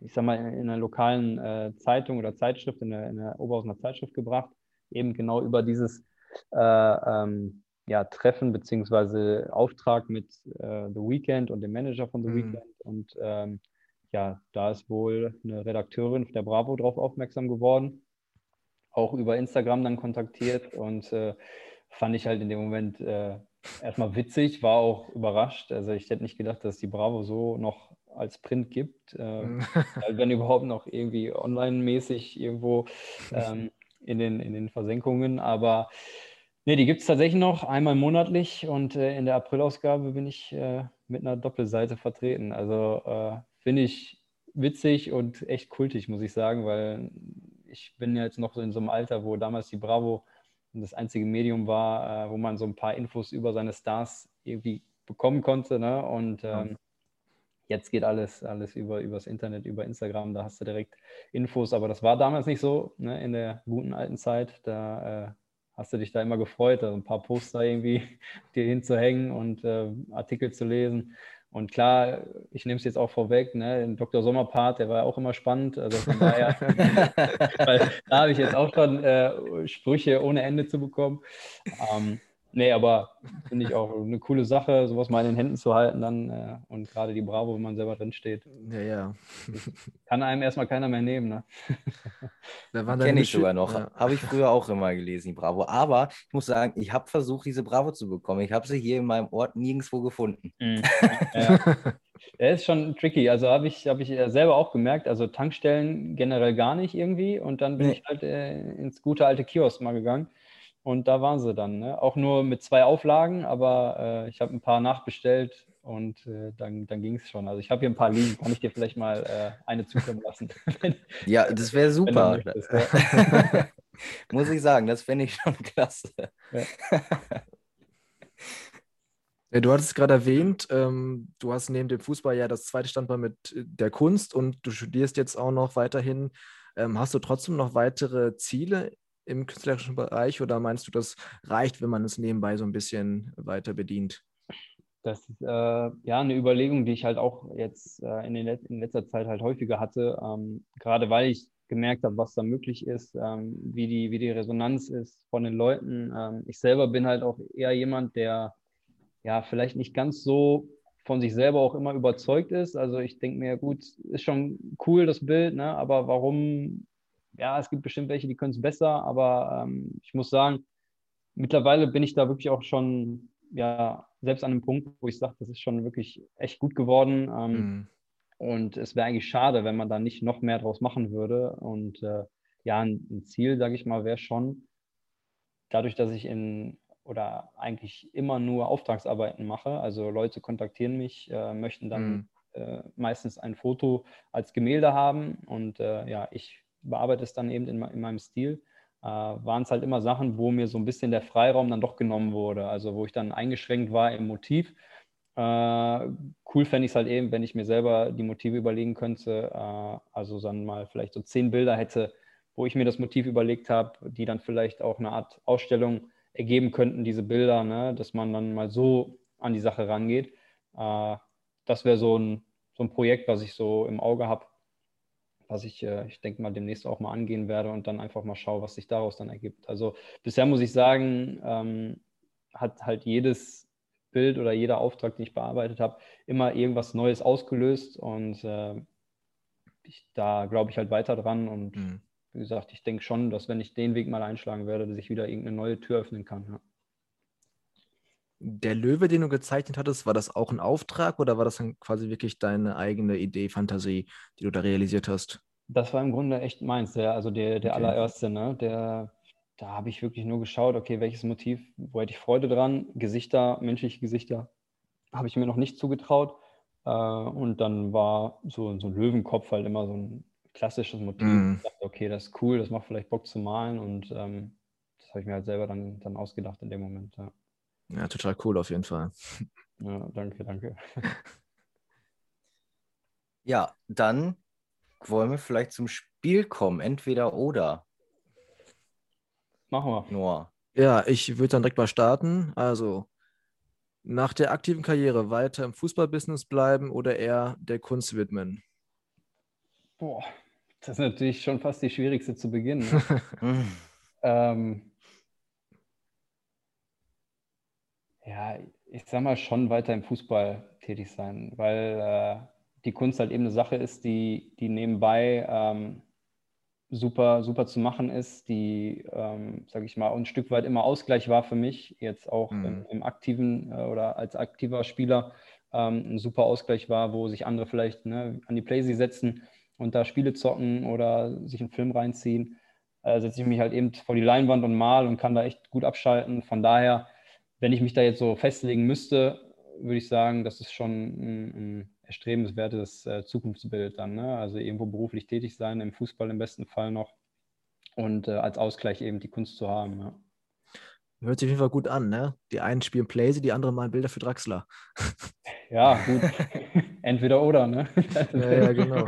ich sag mal, in, in einer lokalen äh, Zeitung oder Zeitschrift, in der, in der Oberhausener Zeitschrift gebracht, eben genau über dieses äh, ähm, ja, Treffen beziehungsweise Auftrag mit äh, The Weeknd und dem Manager von The Mhm. Weeknd. Und ähm, ja, da ist wohl eine Redakteurin der Bravo drauf aufmerksam geworden, auch über Instagram dann kontaktiert und äh, fand ich halt in dem Moment äh, erstmal witzig, war auch überrascht. Also ich hätte nicht gedacht, dass die Bravo so noch als Print gibt, äh, Mhm. wenn überhaupt noch irgendwie online-mäßig irgendwo [laughs] ähm, in, den, in den Versenkungen. Aber nee, die gibt es tatsächlich noch einmal monatlich und äh, in der Aprilausgabe bin ich äh, mit einer Doppelseite vertreten. Also äh, finde ich witzig und echt kultig, muss ich sagen, weil ich bin ja jetzt noch so in so einem Alter, wo damals die Bravo das einzige Medium war, äh, wo man so ein paar Infos über seine Stars irgendwie bekommen konnte. Ne? Und ähm, jetzt geht alles, alles über übers Internet, über Instagram, da hast du direkt Infos, aber das war damals nicht so, ne? in der guten alten Zeit. Da äh, hast du dich da immer gefreut, also ein paar Poster irgendwie [laughs] dir hinzuhängen und äh, Artikel zu lesen. Und klar, ich nehme es jetzt auch vorweg, ne, Dr. Sommerpart, der war ja auch immer spannend. Also von daher, [laughs] weil da habe ich jetzt auch schon äh, Sprüche ohne Ende zu bekommen. Ähm, nee, aber finde ich auch eine coole Sache, sowas mal in den Händen zu halten dann. Äh, und gerade die Bravo, wenn man selber drin steht, Ja, ja. [laughs] kann einem erstmal keiner mehr nehmen. Ne? [laughs] Kenne ich sogar noch. Ja. Habe ich früher auch immer gelesen, die Bravo. Aber ich muss sagen, ich habe versucht, diese Bravo zu bekommen. Ich habe sie hier in meinem Ort nirgendwo gefunden. Ja. Der ist schon tricky. Also habe ich, hab ich äh, selber auch gemerkt. Also Tankstellen generell gar nicht irgendwie. Und dann bin Nee. ich halt äh, ins gute alte Kiosk mal gegangen. Und da waren sie dann. Ne? Auch nur mit zwei Auflagen, aber äh, ich habe ein paar nachbestellt und äh, dann, dann ging es schon. Also ich habe hier ein paar liegen. Kann ich dir vielleicht mal äh, eine zukommen lassen? [laughs] wenn, Ja, das wäre super. möchtest, ja. [laughs] muss ich sagen, das fände ich schon klasse. Ja, du hattest es gerade erwähnt, ähm, du hast neben dem Fußball ja das zweite Standbein mit äh, der Kunst und du studierst jetzt auch noch weiterhin. Ähm, hast du trotzdem noch weitere Ziele im künstlerischen Bereich oder meinst du, das reicht, wenn man es nebenbei so ein bisschen weiter bedient? Das ist äh, ja eine Überlegung, die ich halt auch jetzt äh, in, Let in, letzter Zeit halt häufiger hatte, ähm, gerade weil ich gemerkt habe, was da möglich ist, ähm, wie, die, wie die Resonanz ist von den Leuten. Ähm, ich selber bin halt auch eher jemand, der ja vielleicht nicht ganz so von sich selber auch immer überzeugt ist. Also ich denke mir, gut, ist schon cool das Bild, ne? aber warum? Ja, es gibt bestimmt welche, die können es besser, aber ähm, ich muss sagen, mittlerweile bin ich da wirklich auch schon ja selbst an einem Punkt, wo ich sage, das ist schon wirklich echt gut geworden. Ähm, mhm. Und es wäre eigentlich schade, wenn man da nicht noch mehr draus machen würde. Und äh, ja, ein, ein Ziel, sage ich mal, wäre schon, dadurch, dass ich in oder eigentlich immer nur Auftragsarbeiten mache, also Leute kontaktieren mich, äh, möchten dann mhm. äh, meistens ein Foto als Gemälde haben und äh, ja, ich bearbeite es dann eben in, in meinem Stil äh, waren es halt immer Sachen, wo mir so ein bisschen der Freiraum dann doch genommen wurde. Also wo ich dann eingeschränkt war im Motiv. Äh, cool fände ich es halt eben, wenn ich mir selber die Motive überlegen könnte. Äh, also dann mal vielleicht so zehn Bilder hätte, wo ich mir das Motiv überlegt habe, die dann vielleicht auch eine Art Ausstellung ergeben könnten, diese Bilder, ne? dass man dann mal so an die Sache rangeht. Äh, das wäre so ein, so ein Projekt, was ich so im Auge habe was ich, äh, ich denke mal, demnächst auch mal angehen werde und dann einfach mal schaue, was sich daraus dann ergibt. Also bisher muss ich sagen, ähm, hat halt jedes Bild oder jeder Auftrag, den ich bearbeitet habe, immer irgendwas Neues ausgelöst und äh, ich, da glaube ich halt weiter dran und mhm. wie gesagt, ich denke schon, dass wenn ich den Weg mal einschlagen werde, dass ich wieder irgendeine neue Tür öffnen kann. Ja. Der Löwe, den du gezeichnet hattest, war das auch ein Auftrag oder war das dann quasi wirklich deine eigene Idee, Fantasie, die du da realisiert hast? Das war im Grunde echt meins, der, also der, der okay. allererste, ne? Der, da habe ich wirklich nur geschaut, okay, welches Motiv, wo hätte ich Freude dran? Gesichter, menschliche Gesichter, habe ich mir noch nicht zugetraut. Äh, und dann war so, so ein Löwenkopf halt immer so ein klassisches Motiv. Mm. Ich dachte, okay, das ist cool, das macht vielleicht Bock zu malen und ähm, das habe ich mir halt selber dann, dann ausgedacht in dem Moment. Ja. Ja, total cool auf jeden Fall. Ja, danke, danke. [laughs] Ja, dann wollen wir vielleicht zum Spiel kommen. Entweder oder. Machen wir. Noah. Ja, ich würde dann direkt mal starten. Also, nach der aktiven Karriere weiter im Fußballbusiness bleiben oder eher der Kunst widmen? Boah, das ist natürlich schon fast die schwierigste zu beginnen. Ne? [laughs] ähm, ja, ich sag mal, schon weiter im Fußball tätig sein, weil äh, die Kunst halt eben eine Sache ist, die, die nebenbei ähm, super, super zu machen ist, die, ähm, sage ich mal, ein Stück weit immer Ausgleich war für mich, jetzt auch mhm. im, im, aktiven äh, oder als aktiver Spieler ähm, ein super Ausgleich war, wo sich andere vielleicht ne, an die Playsee setzen und da Spiele zocken oder sich einen Film reinziehen. Äh, setze ich mich halt eben vor die Leinwand und mal und kann da echt gut abschalten. Von daher wenn ich mich da jetzt so festlegen müsste, würde ich sagen, das ist schon ein, ein erstrebenswertes äh, Zukunftsbild dann. Ne? Also irgendwo beruflich tätig sein, im Fußball im besten Fall noch und äh, als Ausgleich eben die Kunst zu haben. Ja. Hört sich auf jeden Fall gut an, ne? Die einen spielen Playsee, die anderen malen Bilder für Draxler. [laughs] Ja, gut. [laughs] Entweder oder, ne? [laughs] ja, ja, genau.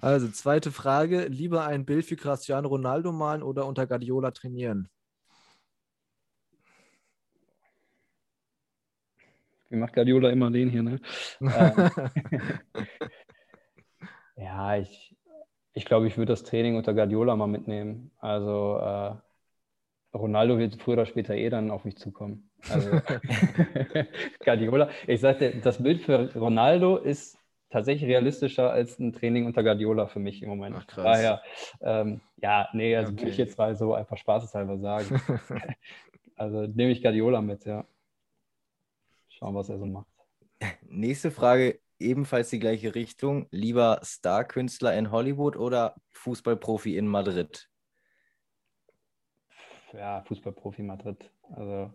also, zweite Frage: Lieber ein Bild für Cristiano Ronaldo malen oder unter Guardiola trainieren? Wie macht Guardiola immer den hier, ne? Ähm, [laughs] ja, ich, ich glaube, ich würde das Training unter Guardiola mal mitnehmen. Also äh, Ronaldo wird früher oder später eh dann auf mich zukommen. Also [laughs] Guardiola, ich sagte, das Bild für Ronaldo ist tatsächlich realistischer als ein Training unter Guardiola für mich im Moment. Ach, krass. Daher, ähm, ja, nee, also okay. will ich jetzt mal so einfach spaßeshalber sagen. [laughs] also nehme ich Guardiola mit, ja. Schauen, was er so macht. Nächste Frage, ebenfalls die gleiche Richtung. Lieber Star-Künstler in Hollywood oder Fußballprofi in Madrid? Ja, Fußballprofi Madrid. Also,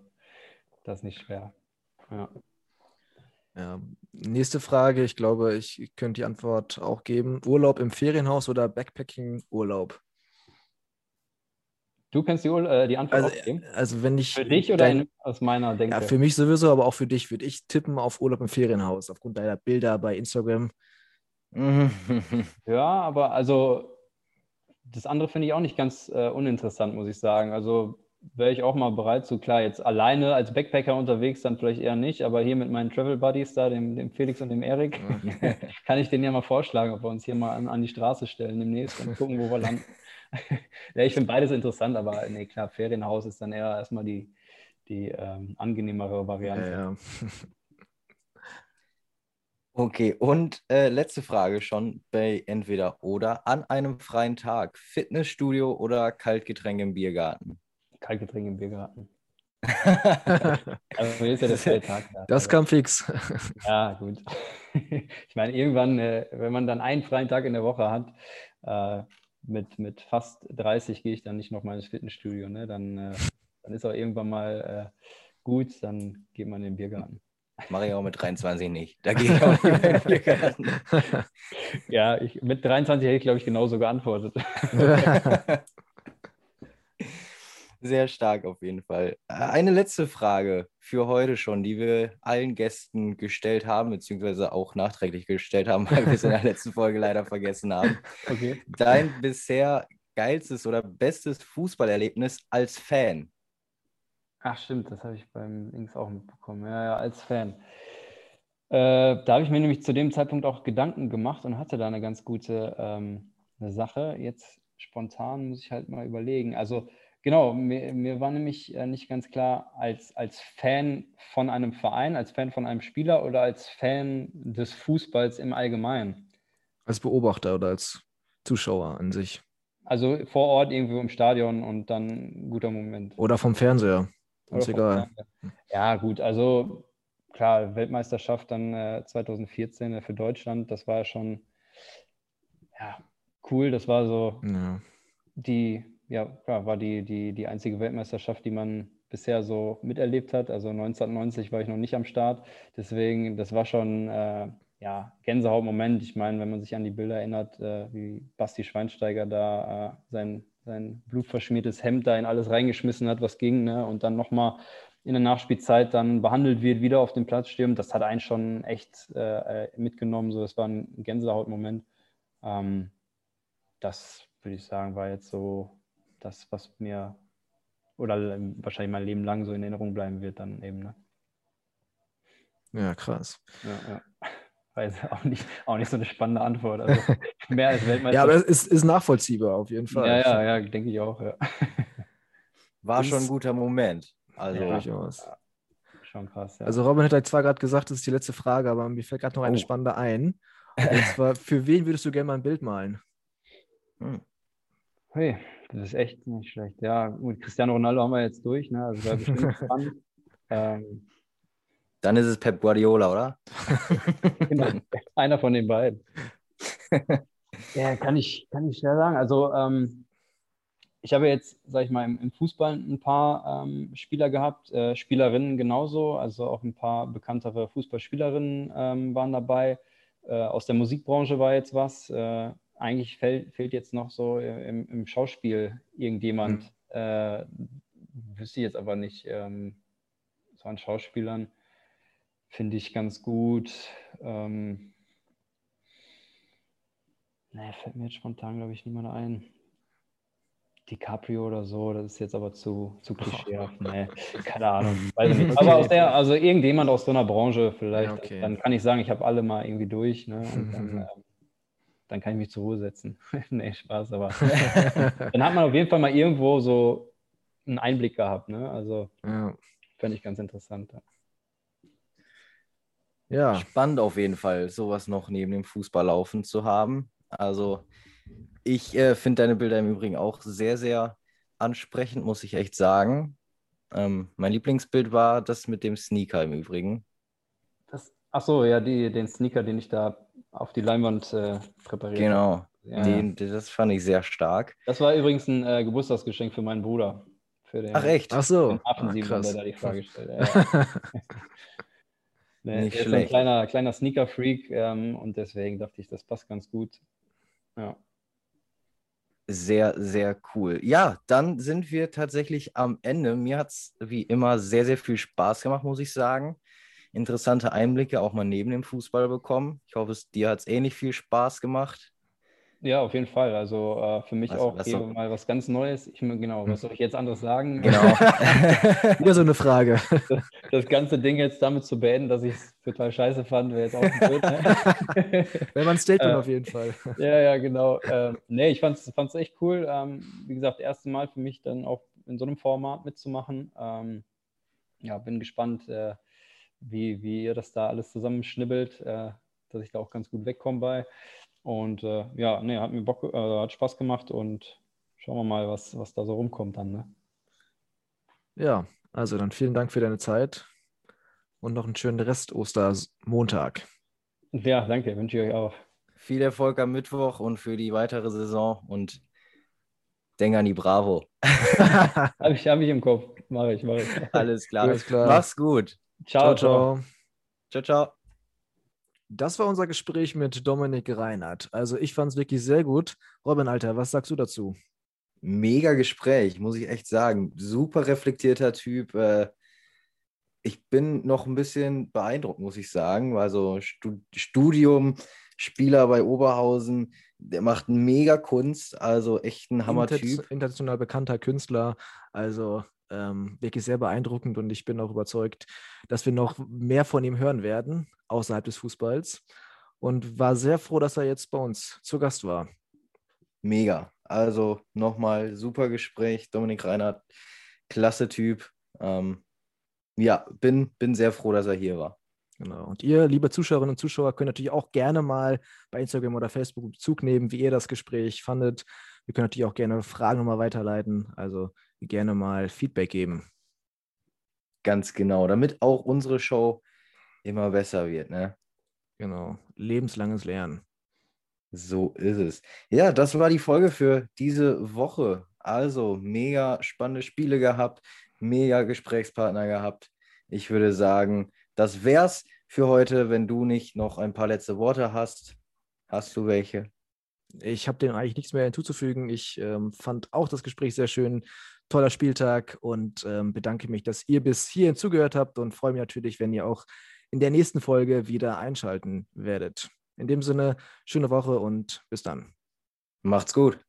das ist nicht schwer. Ja. Ja. Nächste Frage, ich glaube, ich könnte die Antwort auch geben. Urlaub im Ferienhaus oder Backpacking-Urlaub? Du kannst die, äh, die Antwort also, geben? Also wenn ich für dich oder dein, aus meiner Denke? Ja, für mich sowieso, aber auch für dich würde ich tippen auf Urlaub im Ferienhaus, aufgrund deiner Bilder bei Instagram. [laughs] ja, aber also das andere finde ich auch nicht ganz äh, uninteressant, muss ich sagen. Also wäre ich auch mal bereit zu, klar, jetzt alleine als Backpacker unterwegs, dann vielleicht eher nicht, aber hier mit meinen Travel Buddies da, dem, dem Felix und dem Erik, [laughs] kann ich denen ja mal vorschlagen, ob wir uns hier mal an, an die Straße stellen demnächst und gucken, wo wir landen. [laughs] [laughs] ja, ich finde beides interessant, aber nee, klar, Ferienhaus ist dann eher erstmal die, die ähm, angenehmere Variante. Ja, ja. [laughs] Okay, und äh, letzte Frage schon bei entweder oder an einem freien Tag: Fitnessstudio oder Kaltgetränk im Biergarten? Kaltgetränk im Biergarten. [laughs] also ist ja der freie Tag. Da. Das kam fix. ja, gut. ich meine, irgendwann, äh, wenn man dann einen freien Tag in der Woche hat, äh, mit, mit fast 30 gehe ich dann nicht noch mal ins Fitnessstudio. Ne? Dann, äh, dann ist auch irgendwann mal äh, gut, dann geht man in den Biergarten. Mache ich auch mit 23 nicht. Da gehe [laughs] ich auch nicht in Biergarten. Ja, ich, mit 23 hätte ich, glaube ich, genauso geantwortet. [laughs] Sehr stark auf jeden Fall. Eine letzte Frage für heute schon, die wir allen Gästen gestellt haben, beziehungsweise auch nachträglich gestellt haben, weil wir es in der letzten Folge leider vergessen haben. [laughs] Okay. Dein bisher geilstes oder bestes Fußballerlebnis als Fan? Ach stimmt, das habe ich beim Links auch mitbekommen. Ja, ja, als Fan. Äh, da habe ich mir nämlich zu dem Zeitpunkt auch Gedanken gemacht und hatte da eine ganz gute ähm, eine Sache. Jetzt spontan muss ich halt mal überlegen. Also genau, mir, mir war nämlich äh, nicht ganz klar, als, als Fan von einem Verein, als Fan von einem Spieler oder als Fan des Fußballs im Allgemeinen. Als Beobachter oder als Zuschauer an sich. Also vor Ort irgendwo im Stadion und dann ein guter Moment. Oder vom Fernseher. Ganz egal. Ja, gut, also klar, Weltmeisterschaft dann äh, 2014 äh, für Deutschland, das war ja schon ja, cool. Das war so ja. die, ja, klar, war die, die, die einzige Weltmeisterschaft, die man bisher so miterlebt hat. Also 1990 war ich noch nicht am Start. Deswegen, das war schon äh, ja, Gänsehautmoment. Ich meine, wenn man sich an die Bilder erinnert, äh, wie Basti Schweinsteiger da äh, sein sein blutverschmiertes Hemd da in alles reingeschmissen hat, was ging, ne? und dann nochmal in der Nachspielzeit dann behandelt wird, wieder auf dem Platz stürmt, das hat einen schon echt äh, mitgenommen. So, das war ein Gänsehautmoment. Ähm, das würde ich sagen, war jetzt so das, was mir oder wahrscheinlich mein Leben lang so in Erinnerung bleiben wird, dann eben. Ne? Ja, krass. Ja, ja [laughs] weiß auch nicht, auch nicht so eine spannende Antwort. Also [laughs] mehr als Weltmeister. ja, aber es ist, ist nachvollziehbar auf jeden Fall. Ja, ja, ja, denke ich auch. Ja. [laughs] War schon ein guter Moment. Also ja, durchaus. Schon krass, ja. Also Robin hat halt zwar gerade gesagt, das ist die letzte Frage, aber mir fällt gerade noch eine oh. spannende ein. Und zwar, für wen würdest du gerne mal ein Bild malen? Hm. Hey, das ist echt nicht schlecht. Ja, gut, Cristiano Ronaldo haben wir jetzt durch, ne? Also bestimmt [laughs] spannend. Ähm, dann ist es Pep Guardiola, oder? [laughs] genau, einer von den beiden. [laughs] ja, kann ich, kann ich schnell sagen. Also, ähm, ich habe jetzt, sag ich mal, im, im Fußball ein paar ähm, Spieler gehabt, äh, Spielerinnen genauso, also auch ein paar bekanntere Fußballspielerinnen ähm, waren dabei. Äh, aus der Musikbranche war jetzt was. Äh, eigentlich fehlt, fehlt jetzt noch so im, im Schauspiel irgendjemand. Mhm. Äh, wüsste ich jetzt aber nicht, ähm, so an Schauspielern finde ich ganz gut. Ähm, ne, fällt mir jetzt spontan, glaube ich, niemand ein. DiCaprio oder so, das ist jetzt aber zu, zu klischeehaft. [laughs] Nee, keine Ahnung. [laughs] Weiß nicht. Aber aus der, also irgendjemand aus so einer Branche vielleicht, okay. dann kann ich sagen, ich habe alle mal irgendwie durch. Ne? Und dann, [laughs] dann kann ich mich zur Ruhe setzen. [laughs] nee, Spaß, aber [laughs] dann hat man auf jeden Fall mal irgendwo so einen Einblick gehabt. Ne? Also ja. fände ich ganz interessant. Ja. Ja. Spannend auf jeden Fall, sowas noch neben dem Fußball laufen zu haben. Also ich äh, finde deine Bilder im Übrigen auch sehr, sehr ansprechend, muss ich echt sagen. Ähm, mein Lieblingsbild war das mit dem Sneaker im Übrigen. Das, ach so, ja, die, den Sneaker, den ich da auf die Leinwand äh, präpariert genau. Genau, den, das fand ich sehr stark. Das war übrigens ein äh, Geburtstagsgeschenk für meinen Bruder. Für den, ach echt? Ach so. Ah, der da die Frage stellt. Ja. [laughs] Nee, Nicht er ist ein kleiner, kleiner Sneaker-Freak ähm, und deswegen dachte ich, das passt ganz gut. Ja. Sehr, sehr cool. Ja, dann sind wir tatsächlich am Ende. Mir hat es wie immer sehr, sehr viel Spaß gemacht, muss ich sagen. Interessante Einblicke auch mal neben dem Fußball bekommen. Ich hoffe, es, dir hat es ähnlich viel Spaß gemacht. Ja, auf jeden Fall. Also äh, für mich Was- auch was soll- mal was ganz Neues. Ich genau, Hm. was soll ich jetzt anderes sagen? Genau. [laughs] [laughs] Wieder so eine Frage. Das ganze Ding jetzt damit zu beenden, dass ich es total scheiße fand, wäre jetzt auch ein blöd, ne? Wäre mal ein Statement Äh, auf jeden Fall. [laughs] Ja, ja, genau. Ähm, nee, ich fand es echt cool. Ähm, wie gesagt, erste Mal für mich dann auch in so einem Format mitzumachen. Ähm, ja, bin gespannt, äh, wie, wie ihr das da alles zusammenschnibbelt, äh, dass ich da auch ganz gut wegkomme bei. Und äh, ja, nee, hat mir Bock, äh, hat Spaß gemacht und schauen wir mal, was, was da so rumkommt dann. Ne? Ja, also dann vielen Dank für deine Zeit und noch einen schönen Rest Ostermontag. Ja, danke, wünsche ich euch auch. Viel Erfolg am Mittwoch und für die weitere Saison und denk an die Bravo. [laughs] Habe ich, hab ich im Kopf. Mache ich, mache ich. Alles klar. Alles klar. Mach's gut. Ciao, ciao, ciao. Ciao, ciao. Das war unser Gespräch mit Dominik Reinhardt. Also ich fand es wirklich sehr gut. Robin, Alter, was sagst du dazu? Mega Gespräch, muss ich echt sagen. Super reflektierter Typ. Äh, Ich bin noch ein bisschen beeindruckt, muss ich sagen. Also Stu- Studium, Spieler bei Oberhausen, der macht mega Kunst, also echt ein Hammer-Typ. international bekannter Künstler. Also ähm, wirklich sehr beeindruckend und ich bin auch überzeugt, dass wir noch mehr von ihm hören werden außerhalb des Fußballs. Und war sehr froh, dass er jetzt bei uns zu Gast war. Mega. Also nochmal super Gespräch. Dominik Reinhardt, klasse Typ. Ähm, ja, bin, bin sehr froh, dass er hier war. Genau. Und ihr, liebe Zuschauerinnen und Zuschauer, könnt natürlich auch gerne mal bei Instagram oder Facebook Bezug nehmen, wie ihr das Gespräch fandet. Wir können natürlich auch gerne Fragen nochmal weiterleiten. Also gerne mal Feedback geben. Ganz genau, damit auch unsere Show immer besser wird. Ne? Genau. Lebenslanges Lernen. So ist es. Ja, das war die Folge für diese Woche. Also mega spannende Spiele gehabt, mega Gesprächspartner gehabt. Ich würde sagen, das wär's für heute. Wenn du nicht noch ein paar letzte Worte hast, hast du welche? Ich habe dem eigentlich nichts mehr hinzuzufügen. Ich ähm, fand auch das Gespräch sehr schön. Toller Spieltag und ähm, bedanke mich, dass ihr bis hierhin zugehört habt und freue mich natürlich, wenn ihr auch in der nächsten Folge wieder einschalten werdet. In dem Sinne, schöne Woche und bis dann. Macht's gut.